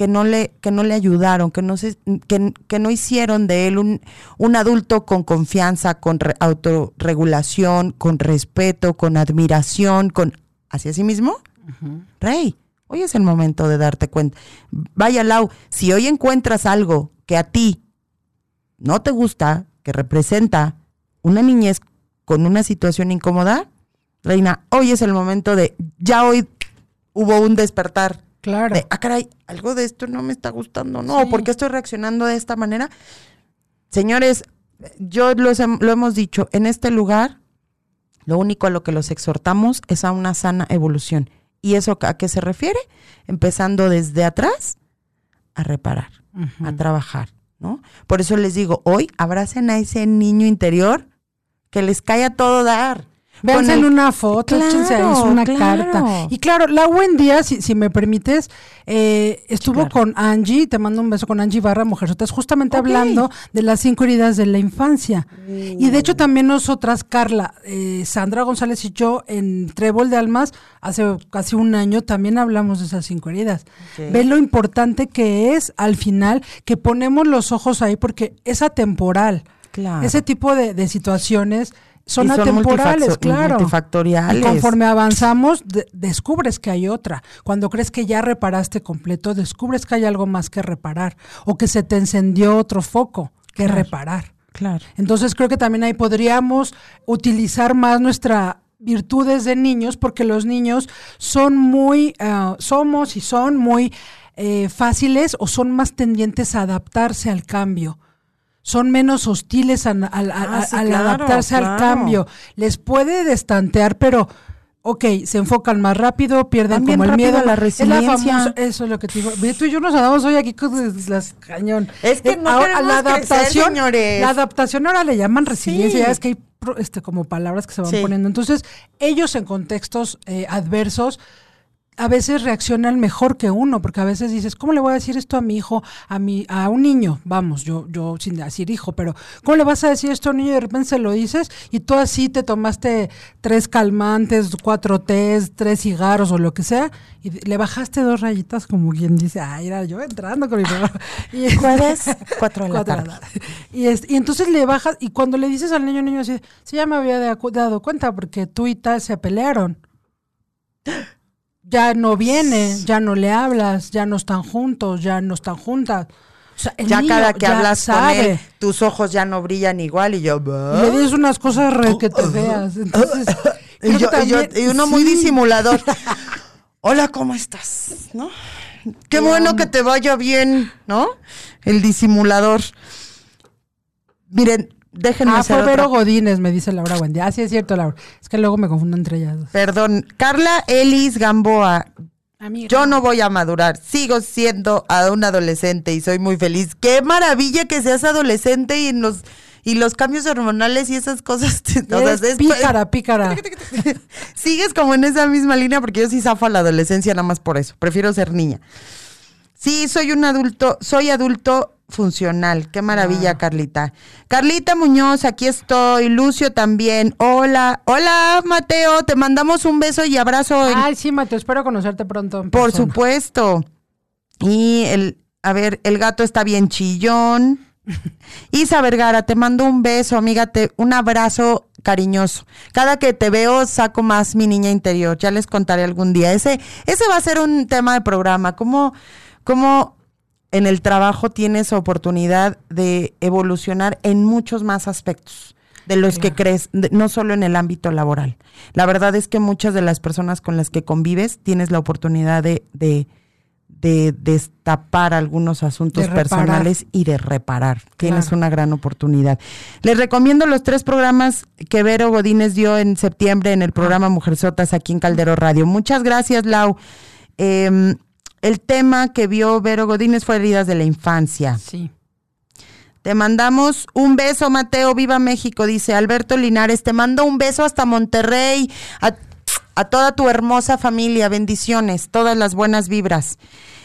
que no le, que no le ayudaron, que no, se, que, que no hicieron de él un, un adulto con confianza, con re- autorregulación, con respeto, con admiración, con hacia sí mismo, Rey, hoy es el momento de darte cuenta. Vaya, Lau, si hoy encuentras algo que a ti no te gusta, que representa una niñez con una situación incómoda, Reina, hoy es el momento de, ya hoy hubo un despertar. Claro. De, ah, caray, algo de esto no me está gustando, no, ¿por qué estoy reaccionando de esta manera? Señores, yo lo hemos dicho, en este lugar, lo único a lo que los exhortamos es a una sana evolución. ¿Y eso a qué se refiere? Empezando desde atrás a reparar, a trabajar, ¿no? Por eso les digo, hoy abracen a ese niño interior que les cae a todo dar. Véanse en una foto, échense ahí una carta. Y claro, la buen día, si, si me permites, eh, estuvo con Angie, te mando un beso con Angie Barra, Mujer Estás justamente hablando de las cinco heridas de la infancia. Y de hecho también nosotras, Carla, eh, Sandra González y yo, en Trébol de Almas, hace casi un año, también hablamos de esas cinco heridas. Ve lo importante que es al final que ponemos los ojos ahí porque es atemporal. Ese tipo de, situaciones son, atemporales, claro. Multifactoriales. Y conforme avanzamos, descubres que hay otra. Cuando crees que ya reparaste completo, descubres que hay algo más que reparar o que se te encendió otro foco que reparar. Claro. Entonces creo que también ahí podríamos utilizar más nuestra virtudes de niños porque los niños son muy, eh, somos y son muy eh, fáciles o son más tendientes a adaptarse al cambio son menos hostiles al ah, adaptarse al cambio. Les puede destantear, pero ok, se enfocan más rápido, pierden como el miedo. la resiliencia. eso es lo que te digo. Tú y yo nos andamos hoy aquí con las cañón. Es que no a, la adaptación, señores. La adaptación ahora le llaman resiliencia, ya es que hay este, como palabras que se van poniendo. Entonces, ellos en contextos eh, adversos a veces reaccionan mejor que uno, porque a veces dices, ¿cómo le voy a decir esto a mi hijo, a mi, a un niño? Vamos, yo, yo sin decir hijo, pero ¿cómo le vas a decir esto a un niño y de repente se lo dices y tú así te tomaste tres calmantes, cuatro tés, tres cigarros o lo que sea, y le bajaste dos rayitas como quien dice, ay, era yo entrando con mi mamá. Y jueves, cuatro de la tarde. Y, y entonces le bajas, y cuando le dices al niño, niño así, sí, ya me había dado cuenta porque tú y tal se pelearon ya no viene, ya no le hablas, ya no están juntos, ya no están juntas. ya cada que hablas con él, tus ojos ya no brillan igual y yo... Le dices unas cosas re que te veas. Entonces, y, uno muy disimulador. Hola, ¿cómo estás? ¿No? Qué bueno que te vaya bien, ¿no? El disimulador. Miren, Déjenme ah, fue Vero Godínez, me dice Laura Wendy. Ah, sí, es cierto, Laura. Es que luego me confundo entre ellas Perdón. Carla Elis Gamboa. Yo no voy a madurar, sigo siendo un adolescente y soy muy feliz. Qué maravilla que seas adolescente y los y los cambios hormonales y esas cosas. es pícara, pícara. Sigues como en esa misma línea porque yo sí zafo a la adolescencia nada más por eso. Prefiero ser niña. Sí, soy un adulto, soy adulto funcional. Qué maravilla, ah. Carlita. Carlita Muñoz, aquí estoy. Lucio también. Hola, hola, Mateo. Te mandamos un beso y abrazo. Ay, sí, Mateo, espero conocerte pronto. Por supuesto. Y el, a ver, el gato está bien chillón. Isa Vergara, te mando un beso, amiga, te, un abrazo cariñoso. Cada que te veo saco más mi niña interior. Ya les contaré algún día. Ese, ese va a ser un tema de programa. ¿Cómo, cómo en el trabajo tienes oportunidad de evolucionar en muchos más aspectos de los que crees, no solo en el ámbito laboral. La verdad es que muchas de las personas con las que convives tienes la oportunidad de, de, destapar algunos asuntos personales y de reparar. Tienes una gran oportunidad. Les recomiendo los tres programas que Vero Godínez dio en septiembre en el programa. Mujerzotas aquí en Caldero Radio. Muchas gracias, Lau. Eh, el tema que vio Vero Godínez fue heridas de la infancia. Sí. Te mandamos un beso, Mateo. Viva México, dice Alberto Linares. Te mando un beso hasta Monterrey. A, a toda tu hermosa familia. Bendiciones. Todas las buenas vibras.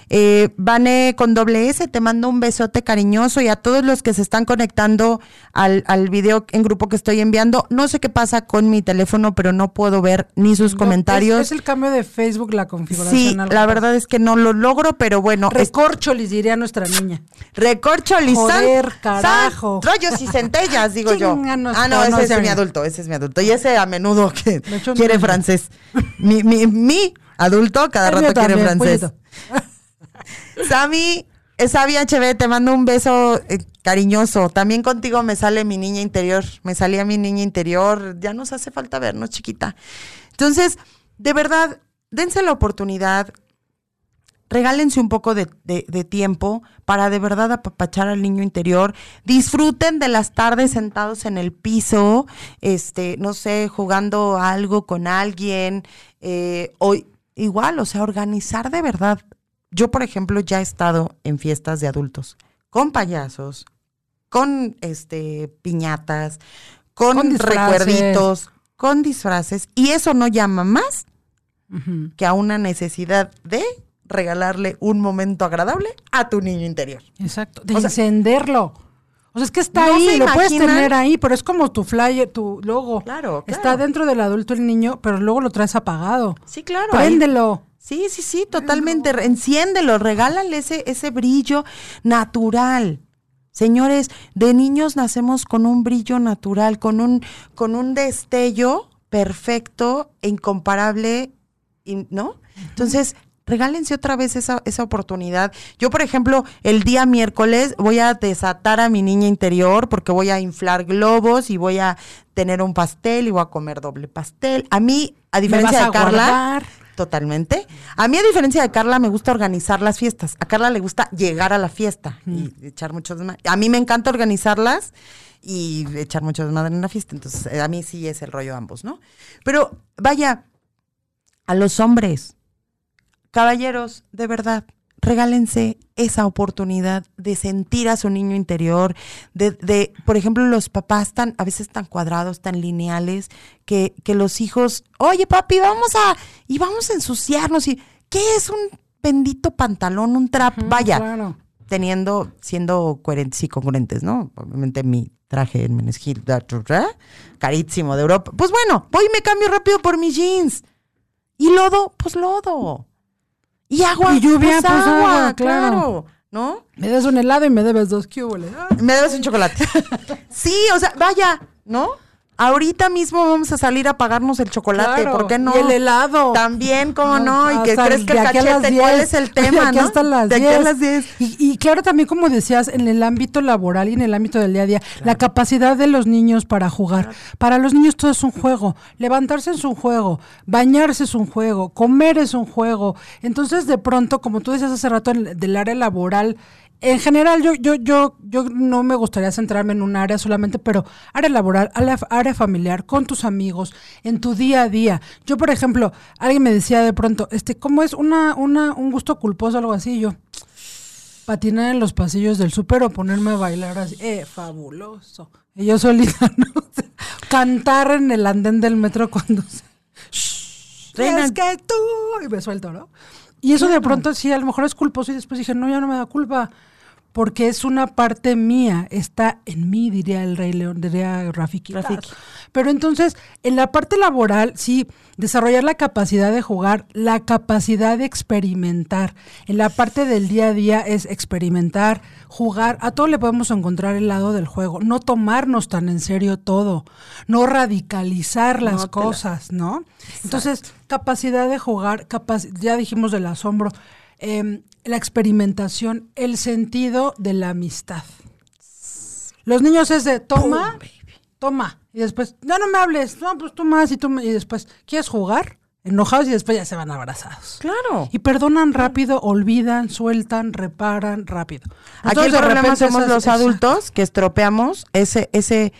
Eh, Vane con doble S, te mando un besote cariñoso y a todos los que se están conectando al, al video en grupo que estoy enviando. No sé qué pasa con mi teléfono, pero no puedo ver ni sus comentarios. Es, el cambio de Facebook, la configuración. Sí, la verdad es que no lo logro, pero bueno. Recorcholis, diría nuestra niña. Recorcholis. Joder, carajo. rollos y centellas, digo yo. ah, no, ese es mi adulto, ese es mi adulto. Y ese a menudo que quiere francés. mi, mi, mi Adulto, cada El rato quiere también, francés. Sammy, Sabi HB, te mando un beso eh, cariñoso. También contigo me sale mi niña interior. Me salía mi niña interior. Ya nos hace falta vernos, chiquita. Entonces, de verdad, dense la oportunidad. Regálense un poco de, tiempo para de verdad apapachar al niño interior. Disfruten de las tardes sentados en el piso, este, no sé, jugando algo con alguien. eh, o igual, o sea, organizar de verdad. Yo, por ejemplo, ya he estado en fiestas de adultos con payasos, con este piñatas, con, recuerditos, con disfraces. Y eso no llama más que a una necesidad de regalarle un momento agradable a tu niño interior. Exacto, de O sea- encenderlo. O sea, es que está ¿No ahí, lo puedes tener ahí, pero es como tu flyer, tu logo. Claro, Está claro. dentro del adulto el niño, pero luego lo traes apagado. Sí, claro. ahí- Préndelo. Sí, sí, sí, totalmente. Enciéndelo, regálale ese, ese brillo natural. Señores, de niños nacemos con un brillo natural, con un, con un destello perfecto e incomparable, y- ¿no? Entonces, regálense otra vez esa, esa oportunidad. Yo, por ejemplo, el día miércoles voy a desatar a mi niña interior porque voy a inflar globos y voy a tener un pastel y voy a comer doble pastel. A mí, a diferencia vas de a Carla, guardar. Totalmente. A mí, a diferencia de Carla, me gusta organizar las fiestas. A Carla le gusta llegar a la fiesta y echar mucho desmadre. A mí me encanta organizarlas y echar mucho desmadre en la fiesta. Entonces, eh, a mí sí es el rollo ambos, ¿no? Pero vaya, a los hombres, caballeros, de verdad, regálense esa oportunidad de sentir a su niño interior, de, de, por ejemplo, los papás tan, a veces tan cuadrados, tan lineales, que, que los hijos, oye papi, vamos a, y vamos a ensuciarnos, y ¿qué es un bendito pantalón, un trap? Vaya, Claro. teniendo, siendo coherentes y congruentes, ¿no? Obviamente mi traje en da, carísimo de Europa. Pues bueno, voy y me cambio rápido por mis jeans. Y lodo, pues lodo. Y agua, Y lluvia, pues, pues, agua, agua, claro. claro. ¿No? Me des un helado y me debes dos cúboles. Me debes un chocolate. sí, o sea, vaya, ¿no? Ahorita mismo vamos a salir a pagarnos el chocolate, Claro, ¿por qué no? y el helado. También, ¿cómo no? Y que crees que el cachete, ¿cuál 10. es el tema, aquí no? hasta las de aquí a 10. las 10. Y, y claro, también como decías, en el ámbito laboral y en el ámbito del día a día, la capacidad de los niños para jugar. Para los niños todo es un juego. Levantarse es un juego, bañarse es un juego, comer es un juego. Entonces, de pronto, como tú decías hace rato, en- del área laboral, en general, yo, yo, yo, yo no me gustaría centrarme en un área solamente, pero área laboral, área, familiar, con tus amigos, en tu día a día. Yo, por ejemplo, alguien me decía de pronto, este, ¿cómo es una, una, un gusto culposo o algo así? Y yo, patinar en los pasillos del súper o ponerme a bailar así. Eh, fabuloso. Y yo solita, ¿no? Cantar en el andén del metro cuando se... "Shh, es que tú... Y me suelto, ¿no? Y eso de pronto sí, a lo mejor es culposo y después dije, no, ya no me da culpa. Porque es una parte mía, está en mí, diría el Rey León, diría Rafiki. Rafiki. Pero entonces, en la parte laboral, sí, desarrollar la capacidad de jugar, la capacidad de experimentar. En la parte del día a día es experimentar, jugar. A todo le podemos encontrar el lado del juego. No tomarnos tan en serio todo. No radicalizar las No te la- cosas, ¿no? Entonces, capacidad de jugar, capac- ya dijimos del asombro, em, la experimentación, el sentido de la amistad. Los niños es de toma, toma, y después, no, no me hables, no, pues tú más y tú y después, ¿quieres jugar? Enojados y después ya se van abrazados. Claro. Y perdonan rápido, olvidan, sueltan, reparan rápido. Aquí el de problema repente somos esas- los adultos que estropeamos ese, ese,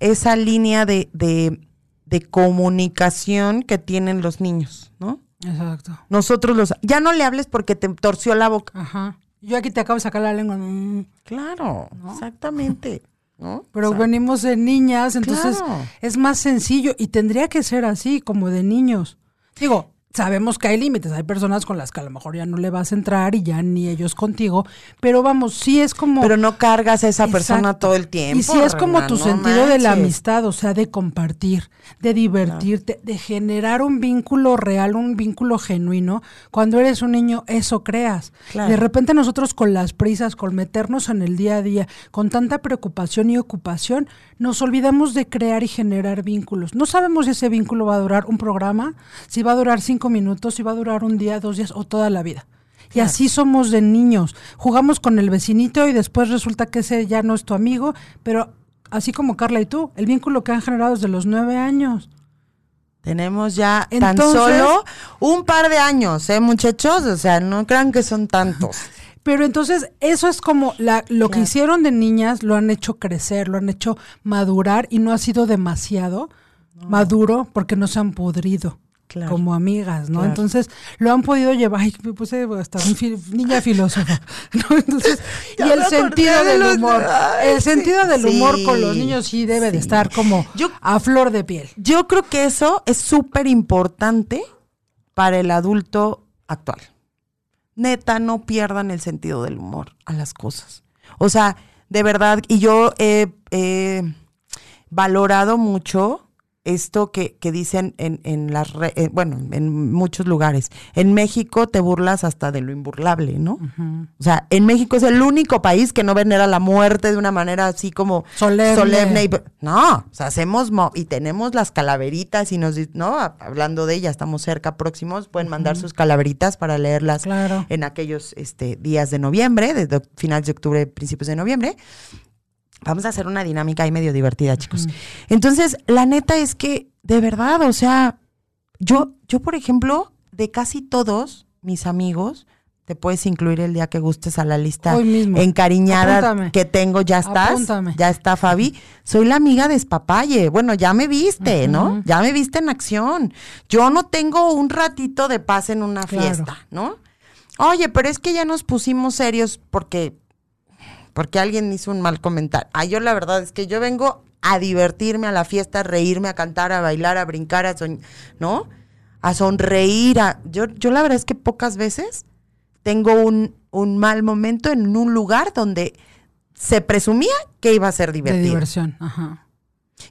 esa línea de, de, de comunicación que tienen los niños, ¿no? Exacto. Nosotros los... Ya no le hables porque te torció la boca. Ajá. Yo aquí te acabo de sacar la lengua. mm. Claro, exactamente. ¿no? Pero O sea, venimos de niñas, entonces Claro. es más sencillo y tendría que ser así, como de niños. Digo, sabemos que hay límites, hay personas con las que a lo mejor ya no le vas a entrar y ya ni ellos contigo, pero vamos, sí es como... Pero no cargas a esa persona todo el tiempo. Y si es como tu no sentido de la amistad, o sea, de compartir, de divertirte, de generar un vínculo real, un vínculo genuino. Cuando eres un niño, eso creas. Claro. De repente nosotros con las prisas, con meternos en el día a día, con tanta preocupación y ocupación, nos olvidamos de crear y generar vínculos. No sabemos si ese vínculo va a durar un programa, si va a durar cinco cinco minutos y va a durar un día, dos días o toda la vida. Y así somos de niños. Jugamos con el vecinito y después resulta que ese ya no es tu amigo, pero así como Carla y tú, el vínculo que han generado desde los nueve años. Tenemos ya tan solo un par de años, ¿eh, muchachos? O sea, no crean que son tantos. Pero entonces eso es como la, lo que hicieron de niñas, lo han hecho crecer, lo han hecho madurar y no ha sido demasiado maduro porque no se han podrido como amigas, ¿no? Entonces lo han podido llevar, ay, me puse hasta niña filósofa, ¿no? Entonces, y el sentido del humor, el sentido del humor con los niños sí debe de estar como a flor de piel. Yo creo que eso es súper importante para el adulto actual. Neta, no pierdan el sentido del humor a las cosas. O sea, de verdad, y yo he valorado mucho esto que, que dicen en, en las, eh, bueno, en muchos lugares. En México te burlas hasta de lo imburlable, ¿no? O sea, en México es el único país que no venera la muerte de una manera así como solemne. no, o sea, hacemos, y tenemos las calaveritas y nos, ¿no? Hablando de ellas, estamos cerca, próximos, pueden mandar sus calaveritas para leerlas en aquellos este, días de noviembre, de finales de octubre, principios de noviembre. Vamos a hacer una dinámica ahí medio divertida, chicos. Entonces, la neta es que, de verdad, o sea, yo, yo, por ejemplo, de casi todos mis amigos, te puedes incluir el día que gustes a la lista encariñada que tengo, ya estás, ya está Fabi. Soy la amiga de Espapalle. Bueno, ya me viste, ¿no? Ya me viste en acción. Yo no tengo un ratito de paz en una fiesta, ¿no? Oye, pero es que ya nos pusimos serios porque porque alguien hizo un mal comentario. Ah, yo la verdad es que yo vengo a divertirme a la fiesta, a reírme, a cantar, a bailar, a brincar, a ¿no? A sonreír. A, yo, yo la verdad es que pocas veces tengo un, un mal momento en un lugar donde se presumía que iba a ser divertido. De diversión, ajá.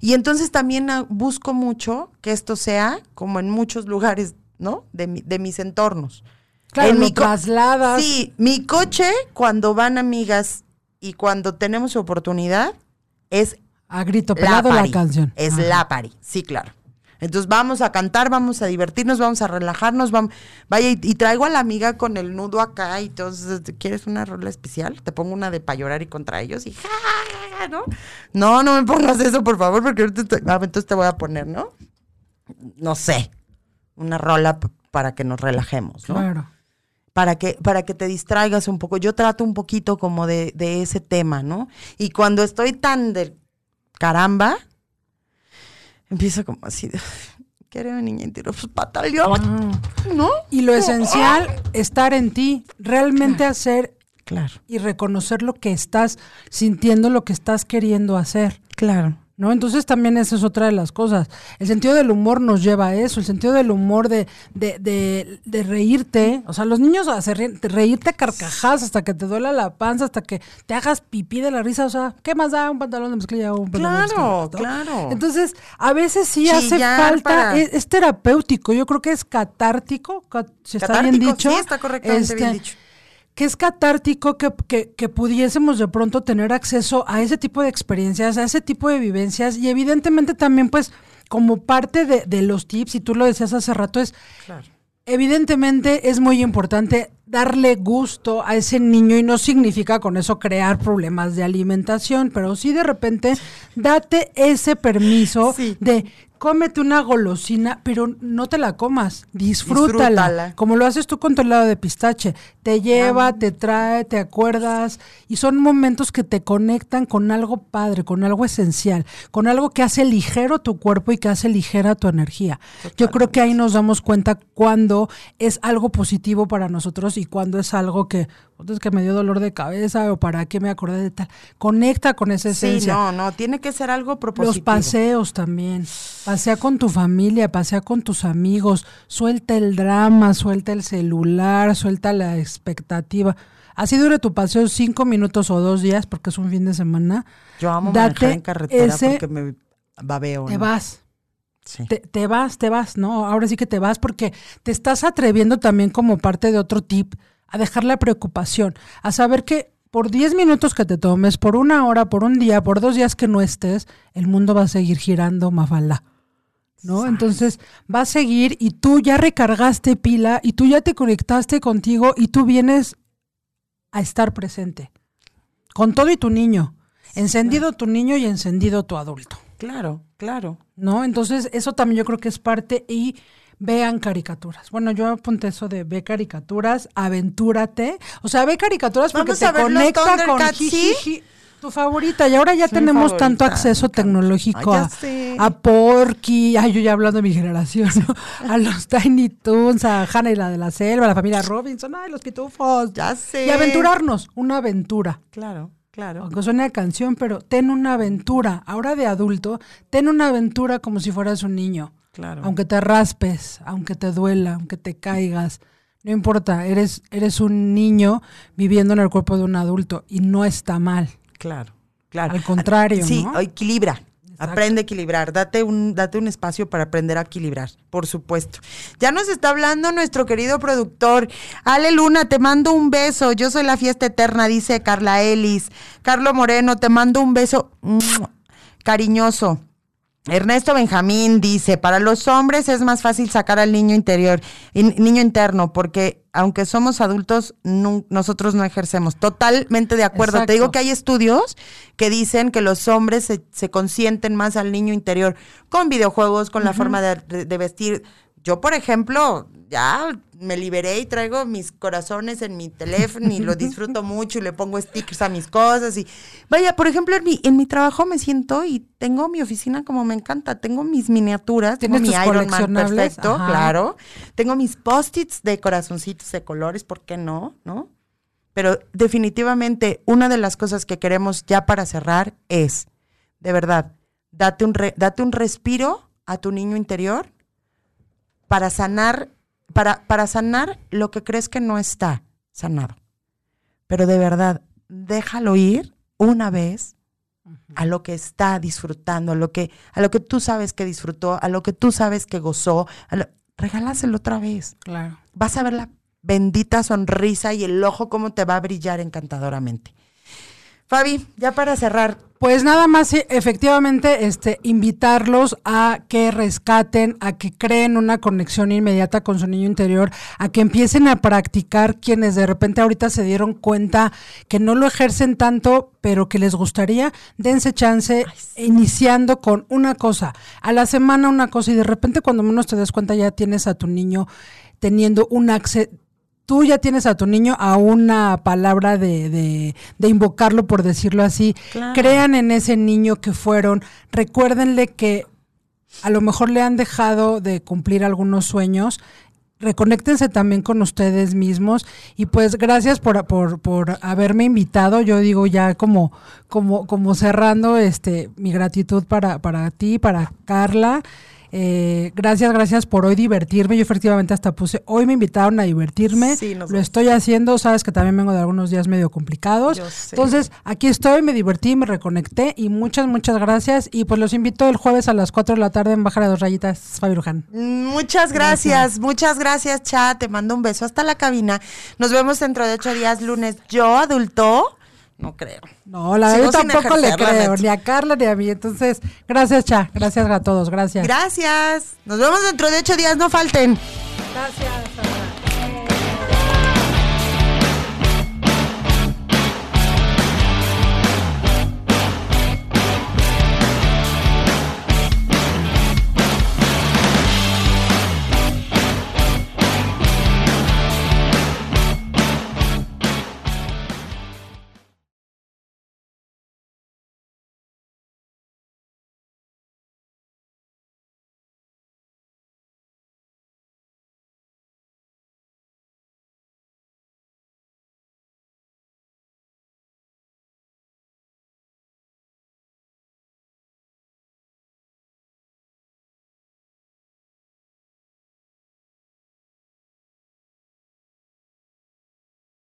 Y entonces también ah, busco mucho que esto sea como en muchos lugares, ¿no? De, de mis entornos. Claro, en mi trasladas. Sí, mi coche, cuando van amigas y cuando tenemos oportunidad es a grito pelado la, canción. Es la pari, sí, claro. Entonces vamos a cantar, vamos a divertirnos, vamos a relajarnos, vamos, vaya, y, traigo a la amiga con el nudo acá y entonces, ¿quieres una rola especial? Te pongo una de para llorar y contra ellos y ¿no? No, no me pongas eso, por favor, porque ahorita te, ah, entonces te voy a poner, ¿no? No sé, una rola para que nos relajemos, ¿no? Claro para que, para que te distraigas un poco. Yo trato un poquito como de, de ese tema, ¿no? Y cuando estoy tan de caramba, empiezo como así de, quiero niña en tiro, pues ¿no? Y lo esencial, estar en ti, realmente hacer claro. y reconocer lo que estás sintiendo, lo que estás queriendo hacer. Claro. ¿No? Entonces también esa es otra de las cosas. El sentido del humor nos lleva a eso, el sentido del humor de, de, de, de reírte, o sea, los niños hacen reírte carcajadas hasta que te duela la panza, hasta que te hagas pipí de la risa, o sea, ¿qué más da un pantalón de mezclilla o un pantalón Claro, claro. Entonces, a veces sí hace falta, es, terapéutico, yo creo que es catártico, si está bien dicho. Sí, está correctamente bien este, dicho que es catártico que, que, pudiésemos de pronto tener acceso a ese tipo de experiencias, a ese tipo de vivencias y evidentemente también pues como parte de, de los tips, y tú lo decías hace rato, es claro. evidentemente es muy importante darle gusto a ese niño y no significa con eso crear problemas de alimentación, pero sí de repente date ese permiso de cómete una golosina, pero no te la comas, disfrútala, como lo haces tú con tu helado de pistache. Te lleva, te trae, te acuerdas y son momentos que te conectan con algo padre, con algo esencial, con algo que hace ligero tu cuerpo y que hace ligera tu energía. Yo creo que ahí nos damos cuenta cuando es algo positivo para nosotros y cuando es algo que es que me dio dolor de cabeza o para qué me acordé de tal. Conecta con esa esencia. Sí, no, no, tiene que ser algo propositivo. Los paseos también. Pasea con tu familia, pasea con tus amigos, suelta el drama, suelta el celular, suelta la expectativa. Así dure tu paseo cinco minutos o dos días porque es un fin de semana. Yo amo manejar en carretera porque me babeo. Te vas. Te, te, vas, te vas, ¿no? Ahora sí que te vas porque te estás atreviendo también como parte de otro tip a dejar la preocupación, a saber que por 10 minutos que te tomes, por una hora, por un día, por dos días que no estés, el mundo va a seguir girando, Mafalda. ¿no? Entonces va a seguir y tú ya recargaste pila y tú ya te conectaste contigo y tú vienes a estar presente. Con todo y tu niño. Encendido tu niño y encendido tu adulto. Claro, claro. ¿No? Entonces, eso también yo creo que es parte y vean caricaturas. Bueno, yo apunté eso de ve caricaturas, aventúrate. O sea, ve caricaturas porque Vamos te a ver los conecta con Thundercats, ¿sí? jijiji. Tu favorita, y ahora ya tenemos tanto acceso tecnológico Ay, ya a, sé. a Porky, ay, yo ya hablando de mi generación, ¿no? a los Tiny Toons, a Hannah y la de la selva, a la familia Robinson, ay, los pitufos. Ya sé. Y aventurarnos, una aventura. Claro, claro. Aunque suene a canción, pero ten una aventura. Ahora de adulto, ten una aventura como si fueras un niño. Claro. Aunque te raspes, aunque te duela, aunque te caigas. No importa, eres, eres un niño viviendo en el cuerpo de un adulto y no está mal. Claro, claro. Al contrario, Sí, ¿no? equilibra. Aprende a equilibrar, date un, date un espacio para aprender a equilibrar, por supuesto. Ya nos está hablando nuestro querido productor. Ale Luna, te mando un beso. Yo soy la fiesta eterna, dice Carla Ellis. Carlo Moreno, te mando un beso ¡mua! cariñoso. Ernesto Benjamín dice, para los hombres es más fácil sacar al niño interior, in- niño interno, porque aunque somos adultos, nosotros no ejercemos. Totalmente de acuerdo. Exacto. Te digo que hay estudios que dicen que los hombres se, se consienten más al niño interior con videojuegos, con la forma de, de vestir. Yo, por ejemplo, ya me liberé y traigo mis corazones en mi teléfono y lo disfruto mucho y le pongo stickers a mis cosas. Y vaya, por ejemplo, en mi, en mi trabajo me siento y tengo mi oficina como me encanta. Tengo mis miniaturas, tengo mi ¿Tienes tus Iron Man perfecto, Ajá. claro. Tengo mis post-its de corazoncitos de colores, ¿por qué no? ¿No? Pero definitivamente una de las cosas que queremos ya para cerrar es, de verdad, date un, re- date un respiro a tu niño interior para sanar, para, para sanar lo que crees que no está sanado. Pero de verdad, déjalo ir una vez a lo que está disfrutando, a lo que, a lo que tú sabes que disfrutó, a lo que tú sabes que gozó, lo- regálaselo otra vez Claro. vas a ver la bendita sonrisa y el ojo cómo te va a brillar encantadoramente. Fabi, ya para cerrar, Pues nada más, sí, efectivamente, este, invitarlos a que rescaten, a que creen una conexión inmediata con su niño interior, a que empiecen a practicar quienes de repente ahorita se dieron cuenta que no lo ejercen tanto, pero que les gustaría, dense chance iniciando con una cosa, a la semana una cosa y de repente cuando menos te des cuenta ya tienes a tu niño teniendo un acceso tú ya tienes a tu niño a una palabra de, de, de invocarlo, por decirlo así. Claro. Crean en ese niño que fueron. Recuérdenle que a lo mejor le han dejado de cumplir algunos sueños. Reconéctense también con ustedes mismos y pues gracias por, por, por haberme invitado. Yo digo ya como, como, como cerrando este mi gratitud para, para ti, para Carla. Eh, gracias, gracias por hoy divertirme. Yo efectivamente hasta puse, hoy me invitaron a divertirme. Sí, nos Lo estoy haciendo, sabes que también vengo de algunos días medio complicados. Yo sé. Entonces, aquí estoy, me divertí, me reconecté y muchas, muchas gracias. Y pues los invito el jueves a las 4 de la tarde en Bajar a dos rayitas, Fabi Luján. muchas gracias, muchas gracias, Cha, te mando un beso hasta la cabina. Nos vemos dentro de ocho días, lunes. Yo, adulto, no creo. No, la verdad tampoco le ejercer, creo, ni a Carla ni a mí. Entonces, gracias, Cha. Gracias a todos, gracias. Gracias. Nos vemos dentro de ocho días, no falten. Gracias.